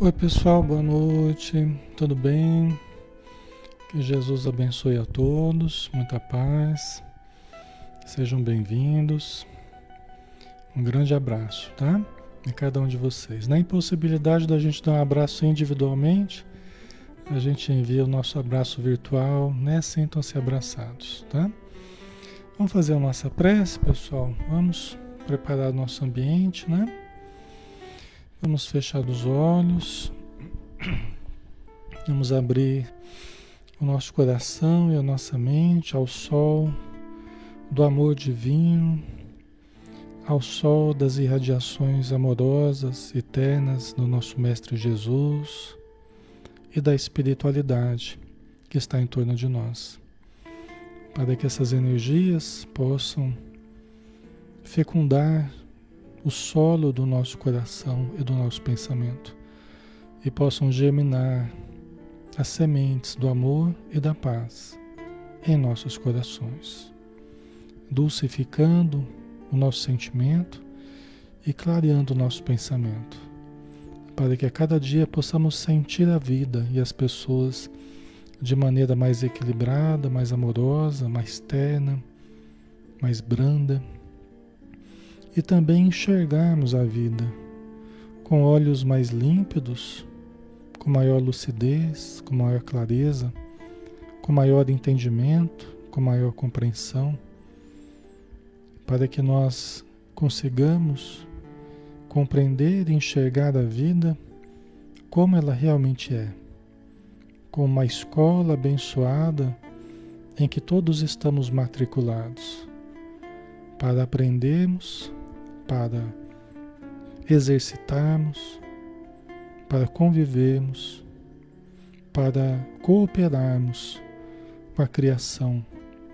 Oi pessoal, boa noite, tudo bem? Que Jesus abençoe a todos, muita paz, sejam bem-vindos. Um grande abraço, tá? Em cada um de vocês. Na impossibilidade da gente dar um abraço individualmente, a gente envia o nosso abraço virtual, né? Sintam-se abraçados, tá? Vamos fazer a nossa prece, pessoal. Vamos preparar o nosso ambiente, né? Vamos fechar os olhos. Vamos abrir o nosso coração e a nossa mente ao sol do amor divino, ao sol das irradiações amorosas, eternas do nosso Mestre Jesus e da espiritualidade que está em torno de nós, para que essas energias possam fecundar o solo do nosso coração e do nosso pensamento e possam germinar as sementes do amor e da paz em nossos corações, dulcificando o nosso sentimento e clareando o nosso pensamento, para que a cada dia possamos sentir a vida e as pessoas de maneira mais equilibrada, mais amorosa, mais terna, mais branda e também enxergarmos a vida com olhos mais límpidos, com maior lucidez, com maior clareza, com maior entendimento, com maior compreensão, para que nós consigamos compreender e enxergar a vida como ela realmente é, como uma escola abençoada em que todos estamos matriculados, para aprendermos para exercitarmos, para convivermos, para cooperarmos com a criação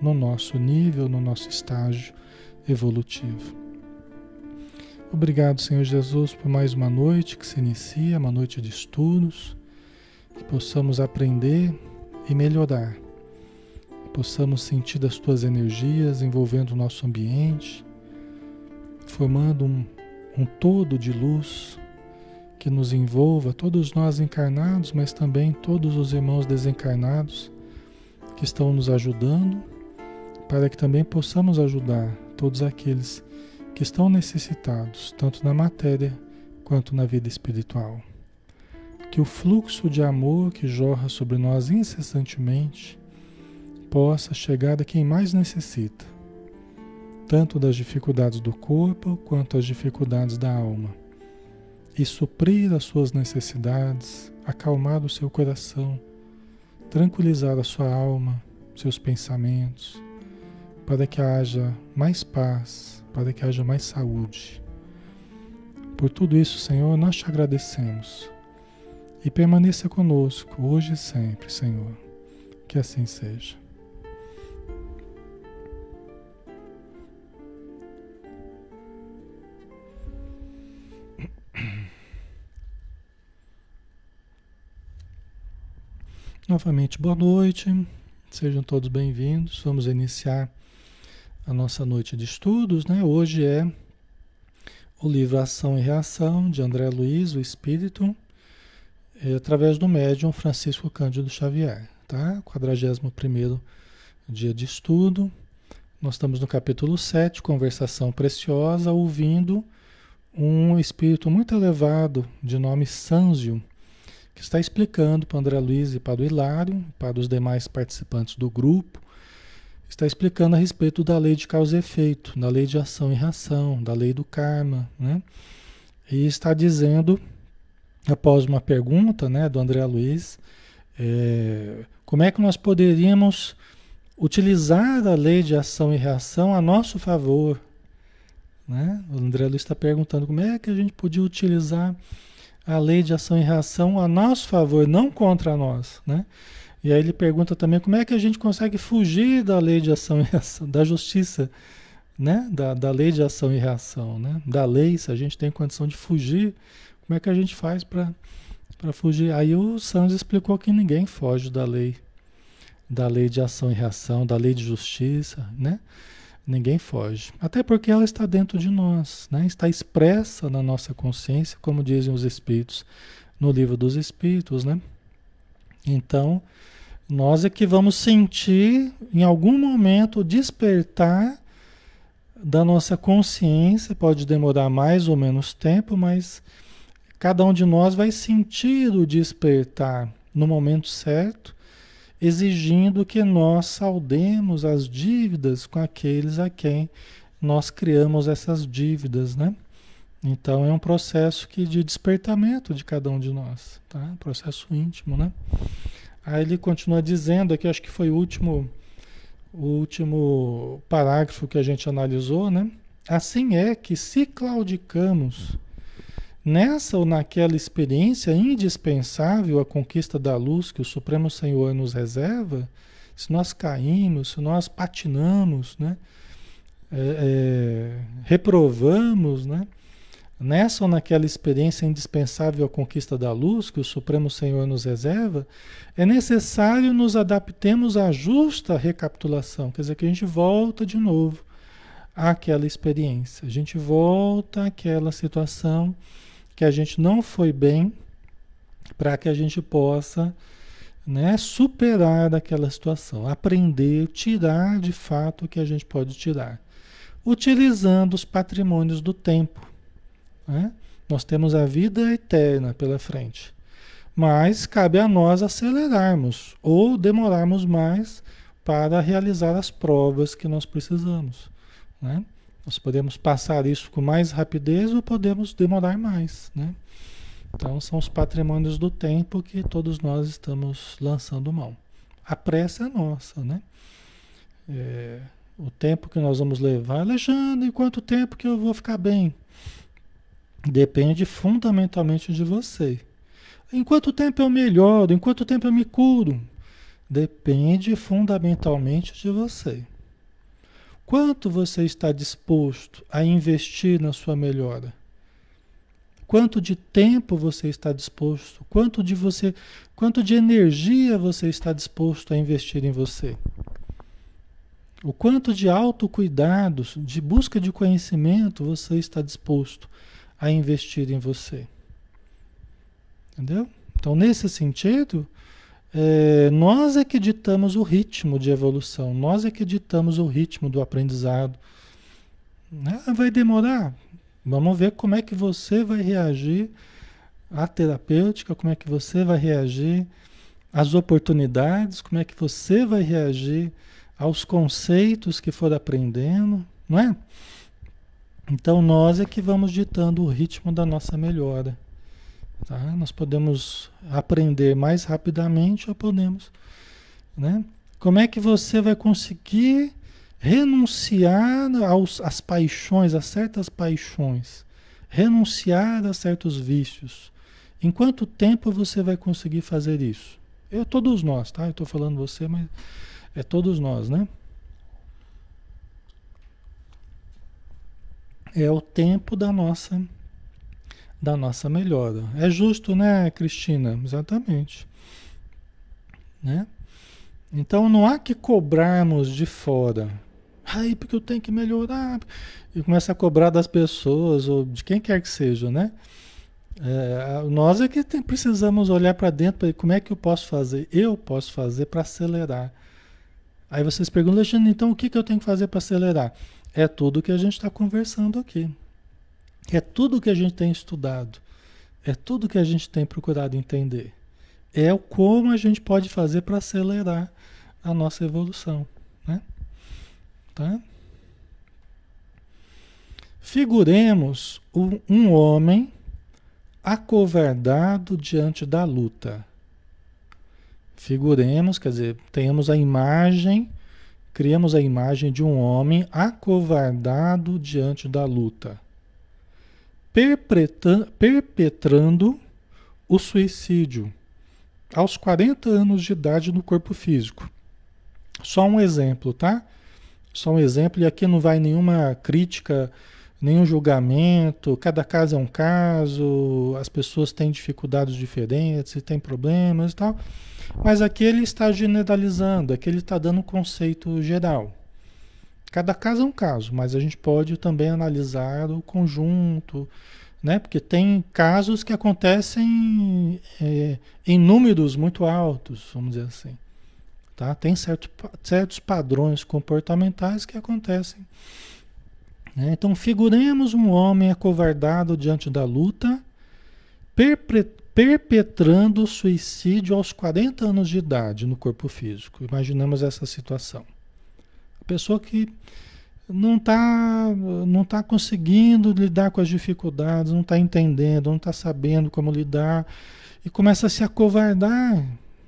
no nosso nível, no nosso estágio evolutivo. Obrigado, Senhor Jesus, por mais uma noite que se inicia, uma noite de estudos, que possamos aprender e melhorar, que possamos sentir as tuas energias envolvendo o nosso ambiente, formando um, um todo de luz que nos envolva, todos nós encarnados, mas também todos os irmãos desencarnados que estão nos ajudando, para que também possamos ajudar todos aqueles que estão necessitados, tanto na matéria quanto na vida espiritual. Que o fluxo de amor que jorra sobre nós incessantemente possa chegar a quem mais necessita tanto das dificuldades do corpo quanto as dificuldades da alma, e suprir as suas necessidades, acalmar o seu coração, tranquilizar a sua alma, seus pensamentos, para que haja mais paz, para que haja mais saúde. Por tudo isso, Senhor, nós te agradecemos. E permaneça conosco hoje e sempre, Senhor. Que assim seja. Novamente, boa noite, sejam todos bem-vindos. Vamos iniciar a nossa noite de estudos, né? Hoje é o livro Ação e Reação de André Luiz, o Espírito, é, através do médium Francisco Cândido Xavier, tá? 41 dia de estudo. Nós estamos no capítulo 7, Conversação Preciosa, ouvindo um espírito muito elevado de nome Sanzio que está explicando para André Luiz e para o Hilário, para os demais participantes do grupo, está explicando a respeito da lei de causa e efeito, da lei de ação e reação, da lei do karma, né? E está dizendo, após uma pergunta né, do André Luiz, é, como é que nós poderíamos utilizar a lei de ação e reação a nosso favor? Né? O André Luiz está perguntando como é que a gente podia utilizar a lei de ação e reação a nosso favor, não contra nós, né? E aí ele pergunta também como é que a gente consegue fugir da lei de ação e reação, da justiça, né? Da, da lei de ação e reação, né? Da lei, se a gente tem condição de fugir, como é que a gente faz para fugir? Aí o Santos explicou que ninguém foge da lei, da lei de ação e reação, da lei de justiça, né? Ninguém foge. Até porque ela está dentro de nós, né? está expressa na nossa consciência, como dizem os Espíritos, no livro dos Espíritos, né? Então, nós é que vamos sentir em algum momento despertar da nossa consciência, pode demorar mais ou menos tempo, mas cada um de nós vai sentir o despertar no momento certo, exigindo que nós saudemos as dívidas com aqueles a quem nós criamos essas dívidas, né? Então é um processo que de despertamento de cada um de nós, tá? Um processo íntimo, né? Aí ele continua dizendo aqui, acho que foi o último, o último parágrafo que a gente analisou, né? Assim é que se claudicamos nessa ou naquela experiência indispensável à conquista da luz que o Supremo Senhor nos reserva, se nós caímos, se nós patinamos, né? É, é, reprovamos, né? nessa ou naquela experiência indispensável à conquista da luz que o Supremo Senhor nos reserva, é necessário nos adaptemos à justa recapitulação, quer dizer, que a gente volta de novo àquela experiência, a gente volta àquela situação que a gente não foi bem, para que a gente possa né, superar daquela situação, aprender, tirar de fato o que a gente pode tirar, utilizando os patrimônios do tempo né? Nós temos a vida eterna pela frente. Mas cabe a nós acelerarmos ou demorarmos mais para realizar as provas que nós precisamos. Né? Nós podemos passar isso com mais rapidez ou podemos demorar mais. Né? Então, são os patrimônios do tempo que todos nós estamos lançando mão. A pressa é nossa, né? É, o tempo que nós vamos levar, Alexandre, quanto tempo que eu vou ficar bem? Depende fundamentalmente de você. Em quanto tempo eu melhoro? Em quanto tempo eu me curo? Depende fundamentalmente de você. Quanto você está disposto a investir na sua melhora? Quanto de tempo você está disposto? Quanto de você, quanto de energia você está disposto a investir em você? O quanto de autocuidados, de busca de conhecimento você está disposto a investir em você. Entendeu? Então, nesse sentido, é, nós é que ditamos o ritmo de evolução, nós é que ditamos o ritmo do aprendizado. Né? Vai demorar. Vamos ver como é que você vai reagir à terapêutica, como é que você vai reagir às oportunidades, como é que você vai reagir aos conceitos que for aprendendo, não é? Então nós é que vamos ditando o ritmo da nossa melhora. Tá? Nós podemos aprender mais rapidamente ou podemos. Né? Como é que você vai conseguir renunciar aos, às paixões, a certas paixões? Renunciar a certos vícios? Em quanto tempo você vai conseguir fazer isso? É todos nós, tá? Eu estou falando você, mas é todos nós, né? é o tempo da nossa da nossa melhora. É justo, né, Cristina? Exatamente. Né? Então não há que cobrarmos de fora. Ai, porque eu tenho que melhorar. E começa a cobrar das pessoas, ou de quem quer que seja, né? É, nós é que tem, precisamos olhar para dentro para como é que eu posso fazer. Eu posso fazer para acelerar. Aí vocês perguntam, Alexandre, então o que, que eu tenho que fazer para acelerar? É tudo que a gente está conversando aqui. É tudo que a gente tem estudado. É tudo que a gente tem procurado entender. É o como a gente pode fazer para acelerar a nossa evolução. Né? Tá? Figuremos um, um homem acovardado diante da luta. Figuremos, quer dizer, tenhamos a imagem criamos a imagem de um homem acovardado diante da luta, perpetrando o suicídio aos 40 anos de idade no corpo físico. Só um exemplo, tá? Só um exemplo, e aqui não vai nenhuma crítica, nenhum julgamento, cada caso é um caso, as pessoas têm dificuldades diferentes, têm problemas e tal. Mas aqui ele está generalizando, aqui ele está dando um conceito geral. Cada caso é um caso, mas a gente pode também analisar o conjunto né? Porque tem casos que acontecem é, em números muito altos, vamos dizer assim. Tá? Tem certo, certos padrões comportamentais que acontecem. Né? Então, figuremos um homem acovardado diante da luta, perpetrando suicídio aos 40 anos de idade no corpo físico. Imaginamos essa situação. Pessoa que não está não tá conseguindo lidar com as dificuldades, não está entendendo, não está sabendo como lidar e começa a se acovardar.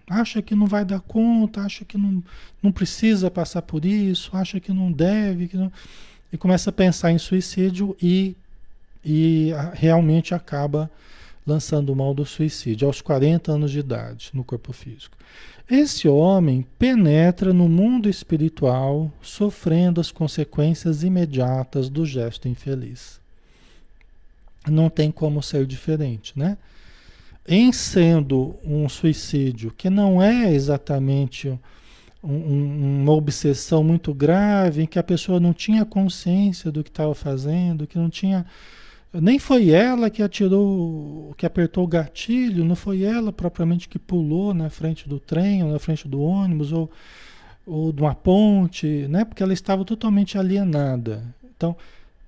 Acha que não vai dar conta, acha que não, não precisa passar por isso, acha que não deve, que não... e começa a pensar em suicídio e, e realmente acaba lançando mão do suicídio aos 40 anos de idade no corpo físico. Esse homem penetra no mundo espiritual, sofrendo as consequências imediatas do gesto infeliz. Não tem como ser diferente, né? Em sendo um suicídio que não é exatamente um, uma obsessão muito grave, em que a pessoa não tinha consciência do que estava fazendo, que não tinha nem foi ela que atirou, que apertou o gatilho, não foi ela propriamente que pulou na frente do trem, ou na frente do ônibus, ou, ou de uma ponte, né? Porque ela estava totalmente alienada. Então,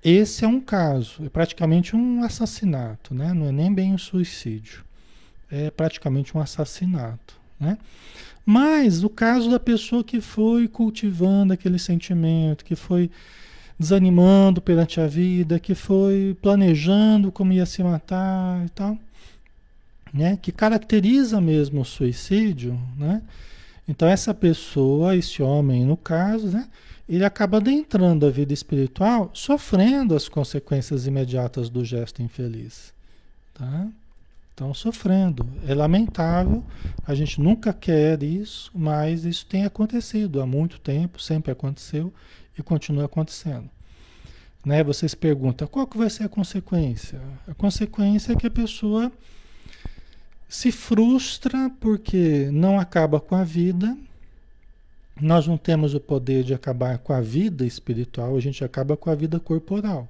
esse é um caso, é praticamente um assassinato, né? Não é nem bem um suicídio, é praticamente um assassinato, né? Mas o caso da pessoa que foi cultivando aquele sentimento, que foi desanimando perante a vida, que foi planejando como ia se matar e tal, né? Que caracteriza mesmo o suicídio, né? Então essa pessoa, esse homem no caso, né? Ele acaba adentrando a vida espiritual sofrendo as consequências imediatas do gesto infeliz, tá? Então sofrendo. É lamentável, a gente nunca quer isso, mas isso tem acontecido há muito tempo, sempre aconteceu e continua acontecendo. Né? Vocês perguntam, qual que vai ser a consequência? A consequência é que a pessoa se frustra porque não acaba com a vida. Nós não temos o poder de acabar com a vida espiritual, a gente acaba com a vida corporal.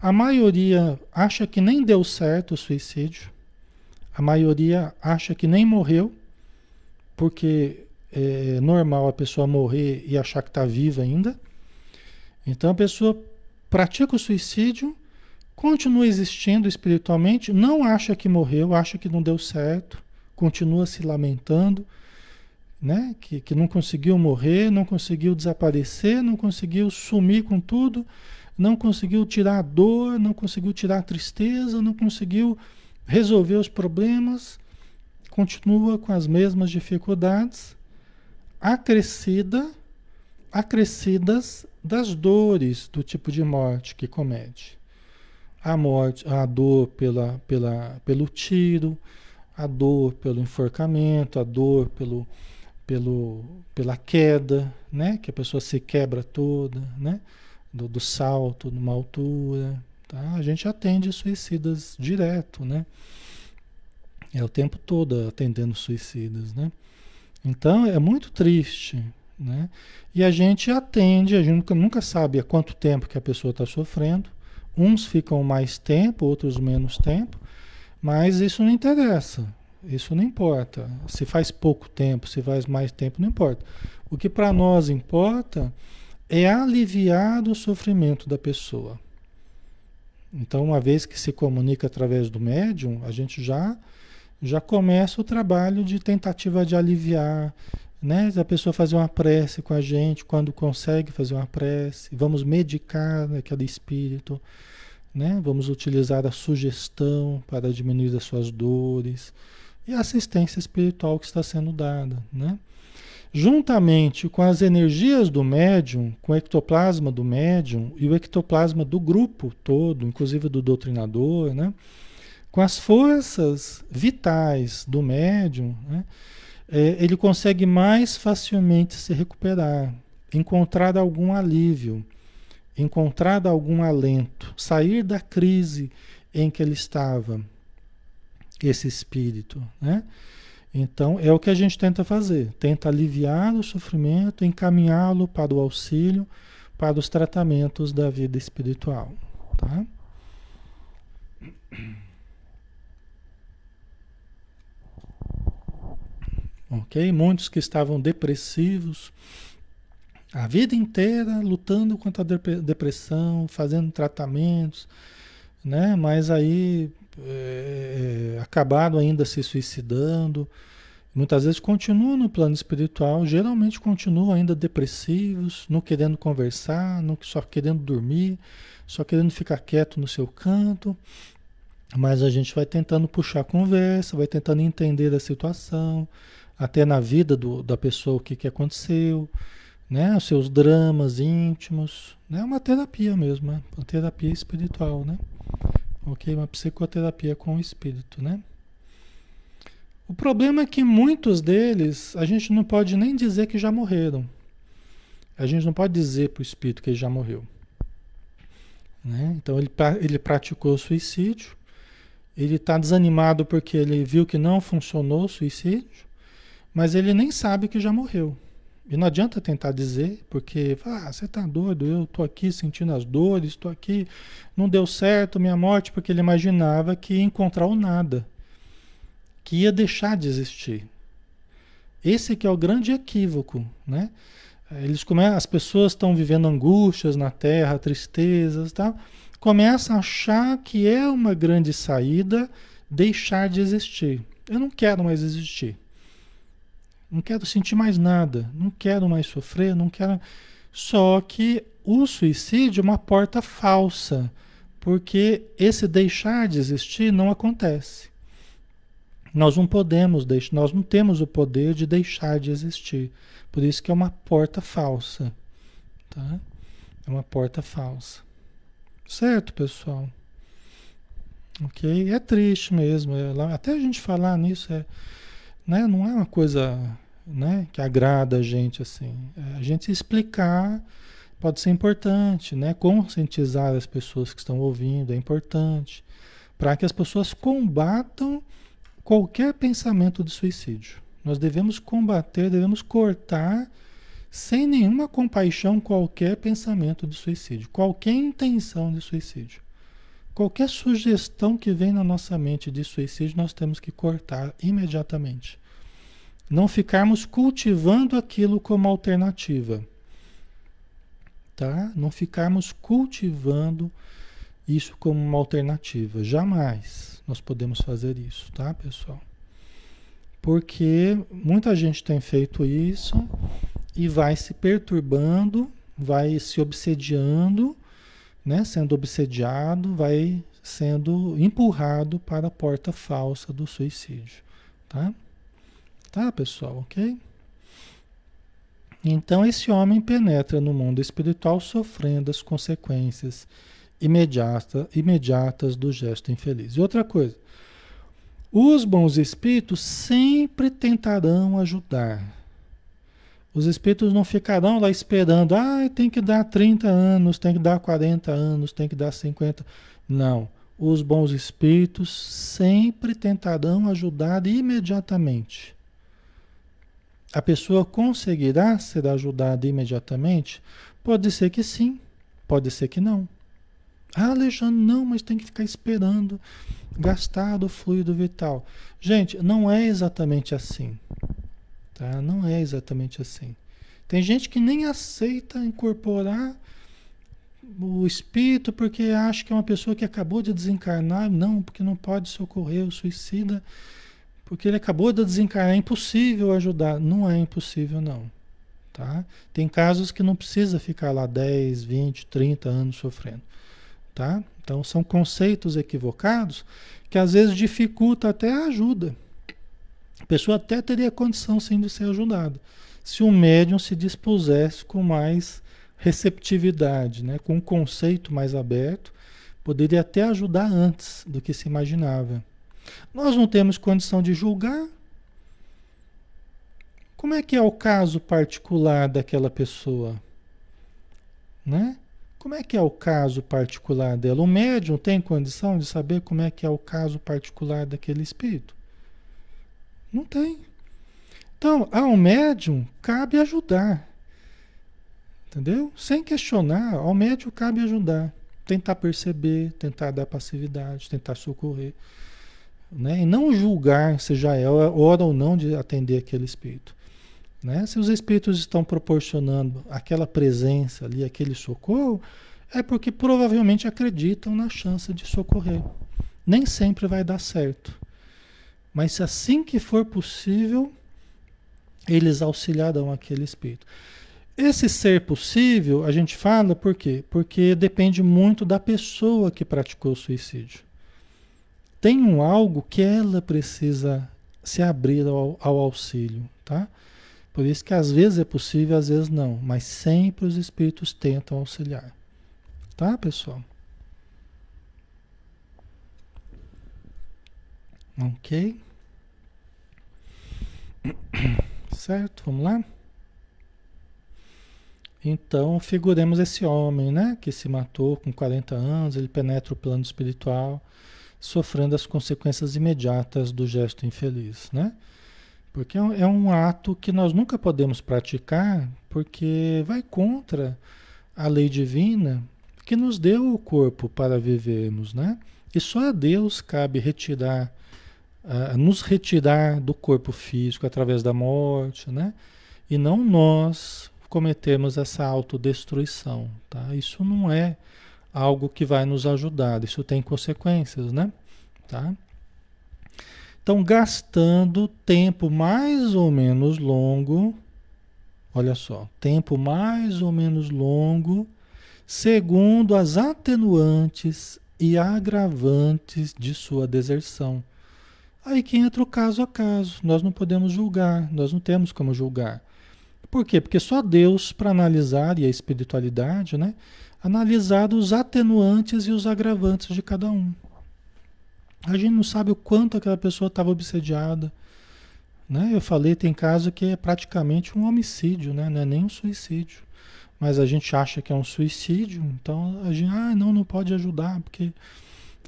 A maioria acha que nem deu certo o suicídio. A maioria acha que nem morreu, porque é normal a pessoa morrer e achar que está viva ainda. Então a pessoa pratica o suicídio, continua existindo espiritualmente, não acha que morreu, acha que não deu certo, continua se lamentando, né? que, que não conseguiu morrer, não conseguiu desaparecer, não conseguiu sumir com tudo, não conseguiu tirar a dor, não conseguiu tirar a tristeza, não conseguiu resolver os problemas, continua com as mesmas dificuldades, acrescida, acrescidas das dores do tipo de morte que comete. A morte, a dor pela, pela, pelo tiro, a dor pelo enforcamento, a dor pelo, pelo, pela queda, né? Que a pessoa se quebra toda, né? Do, do salto, numa altura. Tá? A gente atende suicidas direto, né? É o tempo todo atendendo suicidas, né? Então é muito triste, né? E a gente atende, a gente nunca, nunca sabe há quanto tempo que a pessoa está sofrendo. Uns ficam mais tempo, outros menos tempo, mas isso não interessa. Isso não importa. Se faz pouco tempo, se faz mais tempo, não importa. O que para nós importa é aliviar o sofrimento da pessoa. Então, uma vez que se comunica através do médium, a gente já já começa o trabalho de tentativa de aliviar, né? A pessoa fazer uma prece com a gente, quando consegue fazer uma prece, vamos medicar aquele espírito, né? Vamos utilizar a sugestão para diminuir as suas dores e a assistência espiritual que está sendo dada, né? Juntamente com as energias do médium, com o ectoplasma do médium e o ectoplasma do grupo todo, inclusive do doutrinador, né? Com as forças vitais do médium, né? É, ele consegue mais facilmente se recuperar, encontrar algum alívio, encontrar algum alento, sair da crise em que ele estava, esse espírito, né? Então é o que a gente tenta fazer, tenta aliviar o sofrimento, encaminhá-lo para o auxílio, para os tratamentos da vida espiritual, tá? Ok? Muitos que estavam depressivos a vida inteira lutando contra a depressão, fazendo tratamentos, né? Mas aí é, acabaram ainda se suicidando. Muitas vezes continuam no plano espiritual, geralmente continuam ainda depressivos, não querendo conversar, não, só querendo dormir, só querendo ficar quieto no seu canto. Mas a gente vai tentando puxar a conversa, vai tentando entender a situação, até na vida do, da pessoa o que, que aconteceu, né? Os seus dramas íntimos, né? Uma terapia mesmo, né? uma terapia espiritual, né? Ok, uma psicoterapia com o espírito, né? O problema é que muitos deles a gente não pode nem dizer que já morreram. A gente não pode dizer para o espírito que ele já morreu. Né? Então ele, ele praticou suicídio, ele está desanimado porque ele viu que não funcionou o suicídio, mas ele nem sabe que já morreu. E não adianta tentar dizer, porque ah, você está doido, eu estou aqui sentindo as dores, estou aqui, não deu certo minha morte, porque ele imaginava que ia encontrar o nada, que ia deixar de existir. Esse que é o grande equívoco, né? Eles come... As pessoas estão vivendo angústias na terra, tristezas, tal, começam a achar que é uma grande saída deixar de existir. Eu não quero mais existir. Não quero sentir mais nada, não quero mais sofrer, não quero. Só que o suicídio é uma porta falsa, porque esse deixar de existir não acontece. Nós não podemos deixar, nós não temos o poder de deixar de existir. Por isso que é uma porta falsa, tá? É uma porta falsa. Certo, pessoal? Ok? É triste mesmo. É, até a gente falar nisso é né? Não é uma coisa né, que agrada a gente assim. É, a gente explicar pode ser importante, né? Conscientizar as pessoas que estão ouvindo é importante para que as pessoas combatam qualquer pensamento de suicídio. Nós devemos combater, devemos cortar sem nenhuma compaixão qualquer pensamento de suicídio, qualquer intenção de suicídio. Qualquer sugestão que vem na nossa mente de suicídio, nós temos que cortar imediatamente. Não ficarmos cultivando aquilo como alternativa. Tá? Não ficarmos cultivando isso como uma alternativa. Jamais nós podemos fazer isso, tá, pessoal? Porque muita gente tem feito isso e vai se perturbando, vai se obsediando né, sendo obsediado, vai sendo empurrado para a porta falsa do suicídio, tá? Tá, pessoal, ok? Então esse homem penetra no mundo espiritual sofrendo as consequências imediata, imediatas do gesto infeliz. E outra coisa, os bons espíritos sempre tentarão ajudar, os espíritos não ficarão lá esperando, ah, tem que dar 30 anos, tem que dar 40 anos, tem que dar 50. Não. Os bons espíritos sempre tentarão ajudar imediatamente. A pessoa conseguirá ser ajudada imediatamente? Pode ser que sim, pode ser que não. Ah, Alexandre, não, mas tem que ficar esperando gastar o fluido vital. Gente, não é exatamente assim. Tá? Não é exatamente assim. Tem gente que nem aceita incorporar o espírito porque acha que é uma pessoa que acabou de desencarnar. Não, porque não pode socorrer o suicida, porque ele acabou de desencarnar. É impossível ajudar. Não é impossível, não. Tá? Tem casos que não precisa ficar lá 10, 20, 30 anos sofrendo. Tá? Então são conceitos equivocados que às vezes dificulta até a ajuda. A pessoa até teria condição sim de ser ajudada, se o médium se dispusesse com mais receptividade, né? com um conceito mais aberto, poderia até ajudar antes do que se imaginava. Nós não temos condição de julgar. Como é que é o caso particular daquela pessoa? Né? Como é que é o caso particular dela? O médium tem condição de saber como é que é o caso particular daquele espírito? Não tem. Então, ao médium cabe ajudar. Entendeu? Sem questionar, ao médium cabe ajudar. tentar perceber, tentar dar passividade, tentar socorrer. Né? E não julgar se já é hora ou não de atender aquele espírito. Né? Se os espíritos estão proporcionando aquela presença ali, aquele socorro, é porque provavelmente acreditam na chance de socorrer. Nem sempre vai dar certo. Mas assim que for possível, eles auxiliarão aquele espírito. Esse ser possível, a gente fala por quê? Porque depende muito da pessoa que praticou o suicídio. Tem um algo que ela precisa se abrir ao, ao auxílio, tá? Por isso que às vezes é possível, às vezes não, mas sempre os espíritos tentam auxiliar. Tá, pessoal? Ok? Certo? Vamos lá? Então, figuremos esse homem, né, que se matou com 40 anos, ele penetra o plano espiritual, sofrendo as consequências imediatas do gesto infeliz, né? Porque é um é ato que nós nunca podemos praticar, porque vai contra a lei divina que nos deu o corpo para vivermos, né? E só a Deus cabe retirar, nos retirar do corpo físico através da morte, né? E não nós cometemos essa autodestruição, tá? Isso não é algo que vai nos ajudar, isso tem consequências, né? Tá? Então, gastando tempo mais ou menos longo, olha só, tempo mais ou menos longo, segundo as atenuantes e agravantes de sua deserção. Aí que entra o caso a caso. Nós não podemos julgar, nós não temos como julgar. Por quê? Porque só Deus, para analisar, e a espiritualidade, né? Analisar os atenuantes e os agravantes de cada um. A gente não sabe o quanto aquela pessoa estava obsediada. Né? Eu falei, tem caso que é praticamente um homicídio, né? não é nem um suicídio. Mas a gente acha que é um suicídio, então a gente, ah, não, não pode ajudar, porque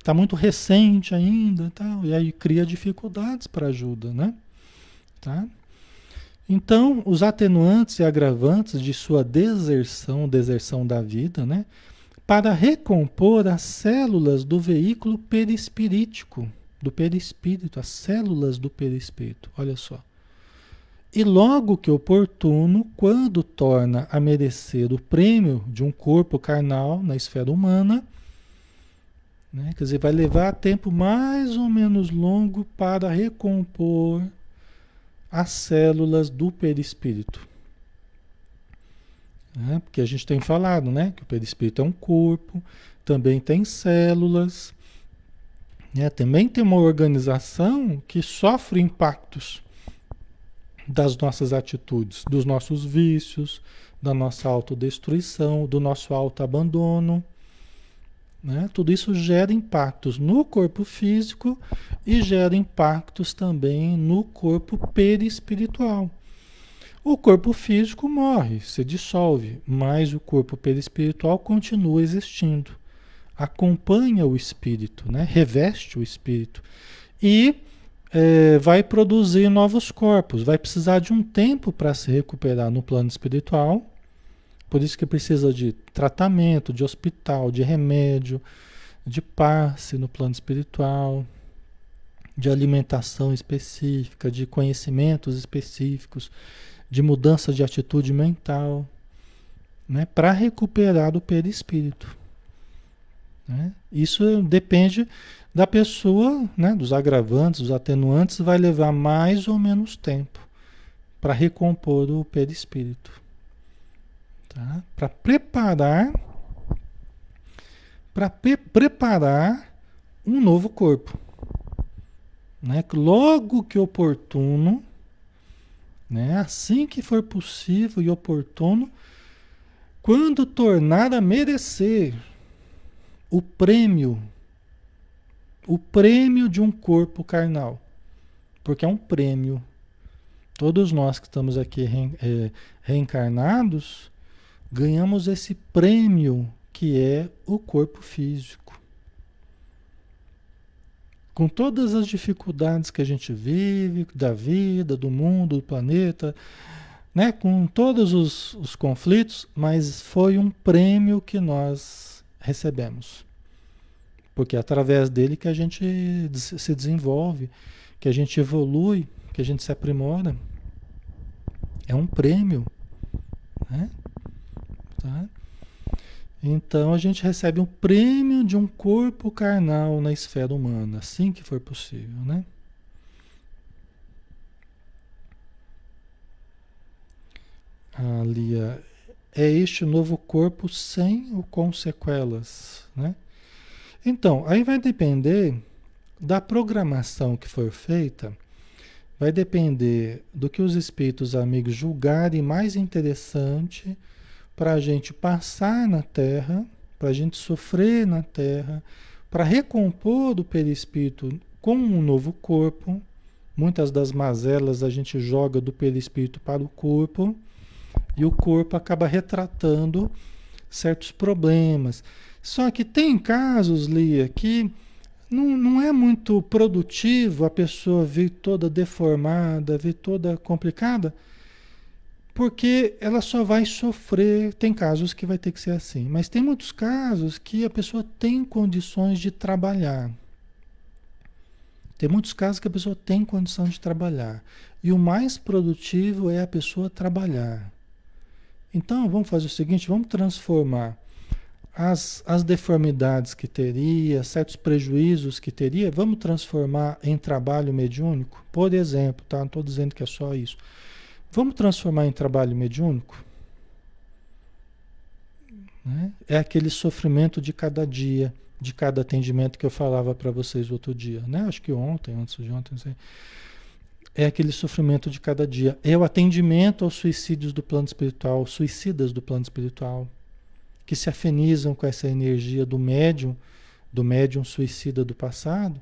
está muito recente ainda e tal. E aí cria dificuldades para ajuda, né? Tá? Então, os atenuantes e agravantes de sua deserção, deserção da vida, né? Para recompor as células do veículo perispirítico, do perispírito, as células do perispírito, olha só. E logo que oportuno, quando torna a merecer o prêmio de um corpo carnal na esfera humana, né? quer dizer, vai levar tempo mais ou menos longo para recompor as células do perispírito. Né? Porque a gente tem falado né? que o perispírito é um corpo, também tem células, né? também tem uma organização que sofre impactos das nossas atitudes, dos nossos vícios, da nossa autodestruição, do nosso autoabandono. Né? Tudo isso gera impactos no corpo físico e gera impactos também no corpo perispiritual. O corpo físico morre, se dissolve, mas o corpo perispiritual continua existindo. Acompanha o espírito, né? reveste o espírito. E é, vai produzir novos corpos. Vai precisar de um tempo para se recuperar no plano espiritual por isso que precisa de tratamento, de hospital, de remédio, de passe no plano espiritual, de alimentação específica, de conhecimentos específicos, de mudança de atitude mental, né, para recuperar o perispírito. Né? Isso depende da pessoa, né, dos agravantes, dos atenuantes, vai levar mais ou menos tempo para recompor o perispírito tá? para preparar para preparar um novo corpo. Né? Logo que oportuno, né? assim que for possível e oportuno, quando tornar a merecer o prêmio, o prêmio de um corpo carnal, porque é um prêmio. Todos nós que estamos aqui re, é, reencarnados, ganhamos esse prêmio que é o corpo físico. Com todas as dificuldades que a gente vive, da vida, do mundo, do planeta, né? com todos os, os conflitos, mas foi um prêmio que nós recebemos. Porque é através dele que a gente se desenvolve, que a gente evolui, que a gente se aprimora. É um prêmio. Né? Tá? Então a gente recebe um prêmio de um corpo carnal na esfera humana, assim que for possível, né? Lia, é este novo corpo sem ou com sequelas, né? Então, aí vai depender da programação que for feita, vai depender do que os espíritos amigos julgarem mais interessante para a gente passar na Terra, para a gente sofrer na Terra, para recompor do perispírito com um novo corpo. Muitas das mazelas a gente joga do perispírito para o corpo e o corpo acaba retratando certos problemas. Só que tem casos, Lia, que não, não é muito produtivo a pessoa vir toda deformada, vir toda complicada, porque ela só vai sofrer. Tem casos que vai ter que ser assim, mas tem muitos casos que a pessoa tem condições de trabalhar. Tem muitos casos que a pessoa tem condição de trabalhar. E o mais produtivo é a pessoa trabalhar. Então, vamos fazer o seguinte: vamos transformar as, as deformidades que teria, certos prejuízos que teria, vamos transformar em trabalho mediúnico? Por exemplo, tá? não estou dizendo que é só isso. Vamos transformar em trabalho mediúnico? Né? É aquele sofrimento de cada dia, de cada atendimento que eu falava para vocês outro dia, né? Acho que ontem, antes de ontem, não sei. É aquele sofrimento de cada dia. É o atendimento aos suicídios do plano espiritual, suicidas do plano espiritual, que se afinizam com essa energia do médium, do médium suicida do passado,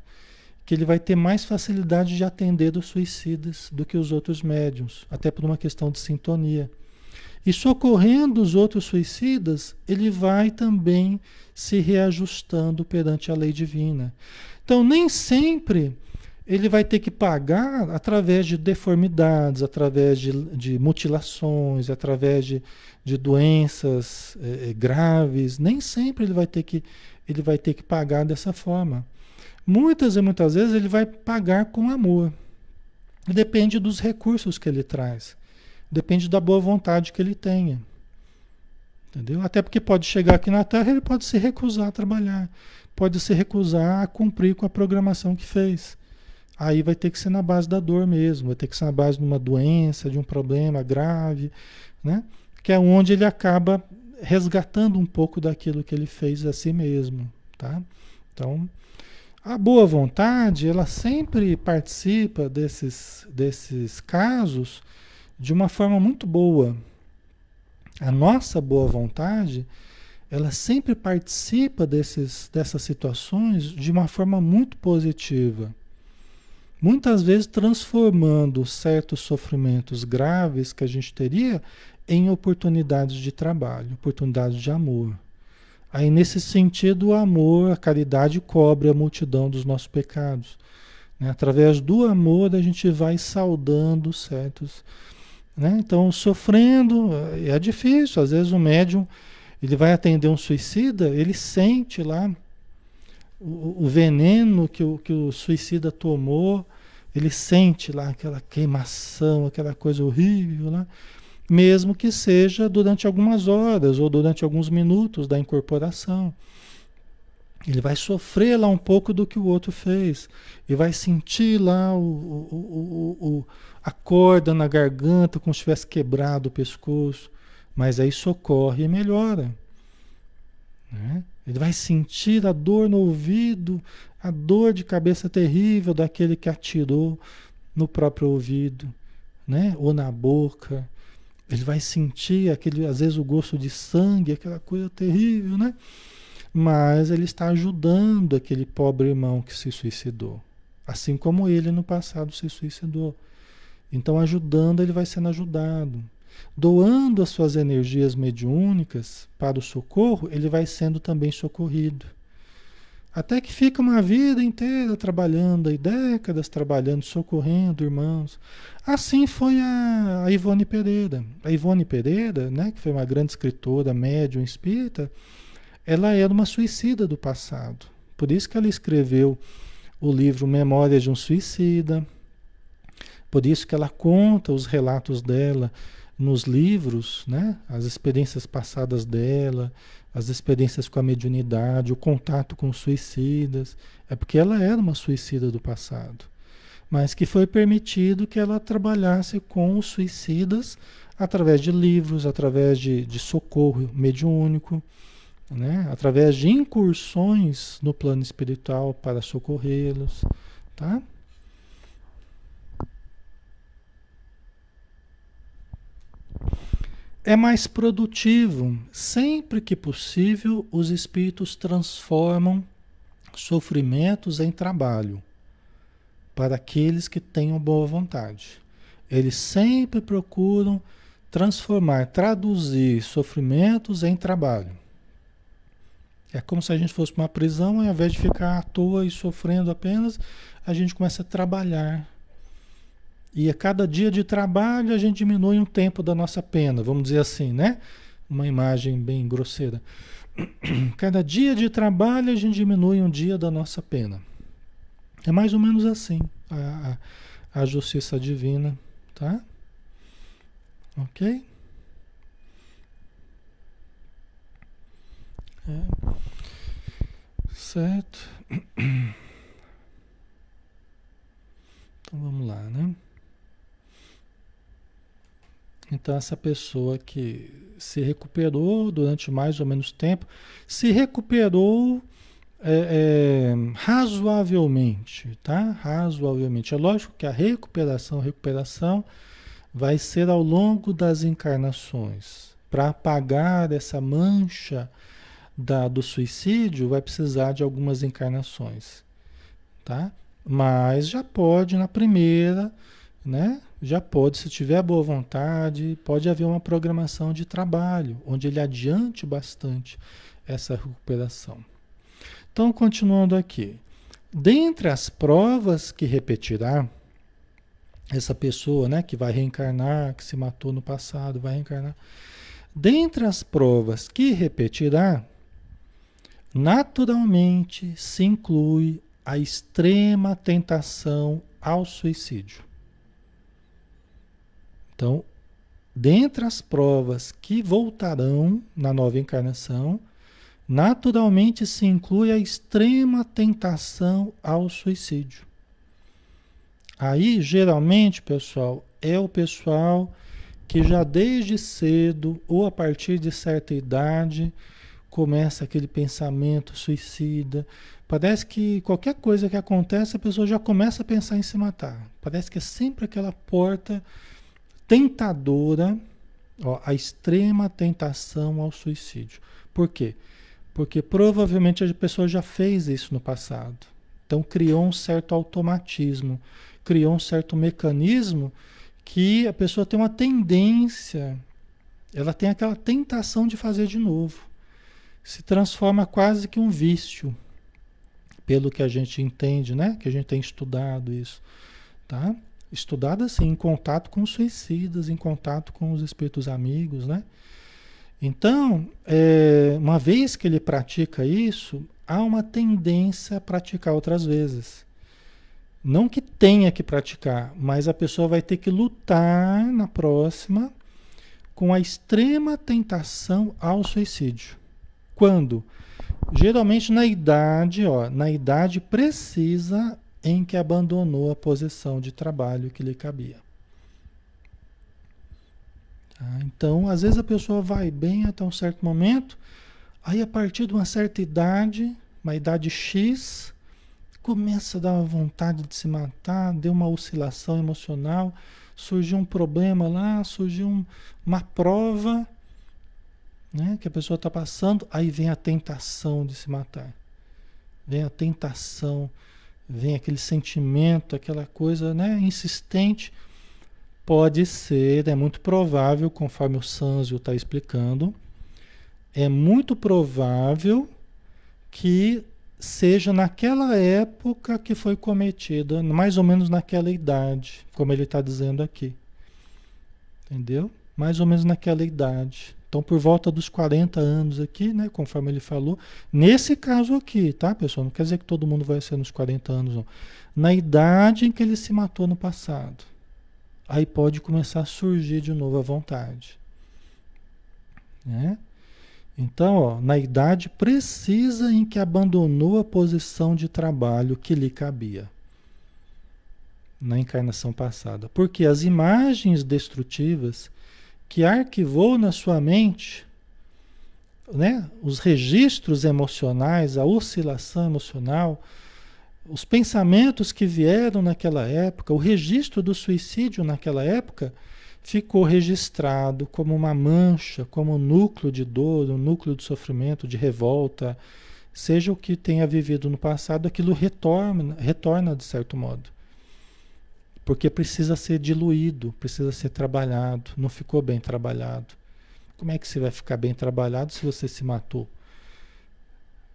que ele vai ter mais facilidade de atender os suicidas do que os outros médiums, até por uma questão de sintonia. E socorrendo os outros suicidas, ele vai também se reajustando perante a lei divina. Então, nem sempre ele vai ter que pagar através de deformidades, através de, de mutilações, através de, de doenças eh, graves. Nem sempre ele vai ter que ele vai ter que pagar dessa forma. Muitas e muitas vezes ele vai pagar com amor. Depende dos recursos que ele traz. Depende da boa vontade que ele tenha. Entendeu? Até porque pode chegar aqui na Terra, ele pode se recusar a trabalhar, pode se recusar a cumprir com a programação que fez. Aí vai ter que ser na base da dor mesmo, vai ter que ser na base de uma doença, de um problema grave, né? Que é onde ele acaba resgatando um pouco daquilo que ele fez a si mesmo, tá? Então, a boa vontade, ela sempre participa desses, desses casos de uma forma muito boa. A nossa boa vontade, ela sempre participa desses, dessas situações de uma forma muito positiva. Muitas vezes transformando certos sofrimentos graves que a gente teria em oportunidades de trabalho, oportunidades de amor. Aí, nesse sentido, o amor, a caridade cobre a multidão dos nossos pecados. Né? Através do amor, a gente vai saudando certos. Né? Então, sofrendo, é difícil. Às vezes, o médium ele vai atender um suicida, ele sente lá o, o veneno que o, que o suicida tomou, ele sente lá aquela queimação, aquela coisa horrível lá mesmo que seja durante algumas horas ou durante alguns minutos da incorporação. Ele vai sofrer lá um pouco do que o outro fez. E vai sentir lá o, o, o, o, a corda na garganta, como se tivesse quebrado o pescoço. Mas aí socorre e melhora. Né? Ele vai sentir a dor no ouvido, a dor de cabeça terrível daquele que atirou no próprio ouvido, né? ou na boca. Ele vai sentir aquele, às vezes, o gosto de sangue, aquela coisa terrível, né? Mas ele está ajudando aquele pobre irmão que se suicidou. Assim como ele no passado se suicidou. Então, ajudando, ele vai sendo ajudado. Doando as suas energias mediúnicas para o socorro, ele vai sendo também socorrido. Até que fica uma vida inteira trabalhando, e décadas trabalhando, socorrendo irmãos. Assim foi a, a Ivone Pereira. A Ivone Pereira, né, que foi uma grande escritora, médium espírita, ela era uma suicida do passado. Por isso que ela escreveu o livro Memórias de um Suicida. Por isso que ela conta os relatos dela nos livros, né? As experiências passadas dela, as experiências com a mediunidade, o contato com suicidas. É porque ela era uma suicida do passado. Mas que foi permitido que ela trabalhasse com os suicidas através de livros, através de, de socorro mediúnico, né? através de incursões no plano espiritual para socorrê-los. Tá? É mais produtivo. Sempre que possível, os espíritos transformam sofrimentos em trabalho para aqueles que tenham boa vontade. Eles sempre procuram transformar, traduzir sofrimentos em trabalho. É como se a gente fosse uma prisão ao invés de ficar à toa e sofrendo apenas, a gente começa a trabalhar e a cada dia de trabalho a gente diminui um tempo da nossa pena, vamos dizer assim, né? Uma imagem bem grosseira. Cada dia de trabalho a gente diminui um dia da nossa pena. É mais ou menos assim a, a, a justiça divina, tá? Ok? É. Certo. Então vamos lá, né? Então, essa pessoa que se recuperou durante mais ou menos tempo, se recuperou é, é, razoavelmente, tá? Razoavelmente. É lógico que a recuperação, recuperação vai ser ao longo das encarnações. Para apagar essa mancha da, do suicídio, vai precisar de algumas encarnações, tá? Mas já pode na primeira, né? Já pode, se tiver boa vontade, pode haver uma programação de trabalho, onde ele adiante bastante essa recuperação. Então, continuando aqui. Dentre as provas que repetirá, essa pessoa né, que vai reencarnar, que se matou no passado, vai reencarnar. Dentre as provas que repetirá, naturalmente se inclui a extrema tentação ao suicídio. Então, dentre as provas que voltarão na nova encarnação, naturalmente se inclui a extrema tentação ao suicídio. Aí, geralmente, pessoal, é o pessoal que já desde cedo ou a partir de certa idade começa aquele pensamento suicida. Parece que qualquer coisa que acontece, a pessoa já começa a pensar em se matar. Parece que é sempre aquela porta tentadora, ó, a extrema tentação ao suicídio. Por quê? Porque provavelmente a pessoa já fez isso no passado. Então criou um certo automatismo, criou um certo mecanismo que a pessoa tem uma tendência, ela tem aquela tentação de fazer de novo. Se transforma quase que um vício, pelo que a gente entende, né? Que a gente tem estudado isso, tá? Estudada assim, em contato com suicidas, em contato com os espíritos amigos, né? Então, é, uma vez que ele pratica isso, há uma tendência a praticar outras vezes. Não que tenha que praticar, mas a pessoa vai ter que lutar na próxima com a extrema tentação ao suicídio. Quando? Geralmente na idade, ó, na idade precisa em que abandonou a posição de trabalho que lhe cabia. Tá? Então, às vezes a pessoa vai bem até um certo momento, aí a partir de uma certa idade, uma idade X, começa a dar uma vontade de se matar, deu uma oscilação emocional, surgiu um problema lá, surgiu um, uma prova né, que a pessoa está passando, aí vem a tentação de se matar. Vem a tentação vem aquele sentimento, aquela coisa né, insistente. Pode ser, é muito provável, conforme o Sanzio está explicando, é muito provável que seja naquela época que foi cometida, mais ou menos naquela idade, como ele está dizendo aqui. Entendeu? Mais ou menos naquela idade Então, por volta dos 40 anos aqui, né, conforme ele falou, nesse caso aqui, tá, pessoal? Não quer dizer que todo mundo vai ser nos 40 anos, não. Na idade em que ele se matou no passado. Aí pode começar a surgir de novo a vontade. Né? Então, ó, na idade precisa em que abandonou a posição de trabalho que lhe cabia na encarnação passada. Porque as imagens destrutivas que arquivou na sua mente, né, os registros emocionais, a oscilação emocional, os pensamentos que vieram naquela época, o registro do suicídio naquela época, ficou registrado como uma mancha, como um núcleo de dor, um núcleo de sofrimento, de revolta, seja o que tenha vivido no passado, aquilo retorna, retorna de certo modo. Porque precisa ser diluído, precisa ser trabalhado, não ficou bem trabalhado. Como é que você vai ficar bem trabalhado se você se matou?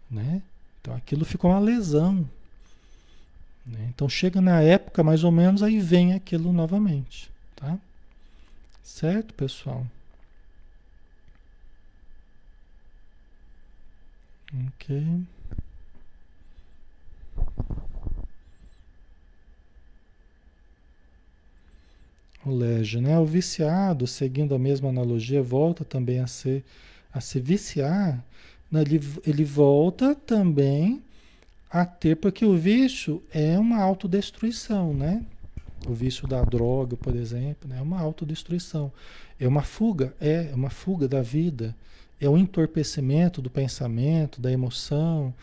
Né? Então aquilo ficou uma lesão. Né? Então chega na época mais ou menos, aí vem aquilo novamente. Tá? Certo, pessoal? Ok. O lege, né? O viciado, seguindo a mesma analogia, volta também a ser a se viciar. Né? Ele, ele volta também a ter, porque o vício é uma autodestruição, né? O vício da droga, por exemplo, né? é uma autodestruição. É uma fuga, é uma fuga da vida. É um entorpecimento do pensamento, da emoção.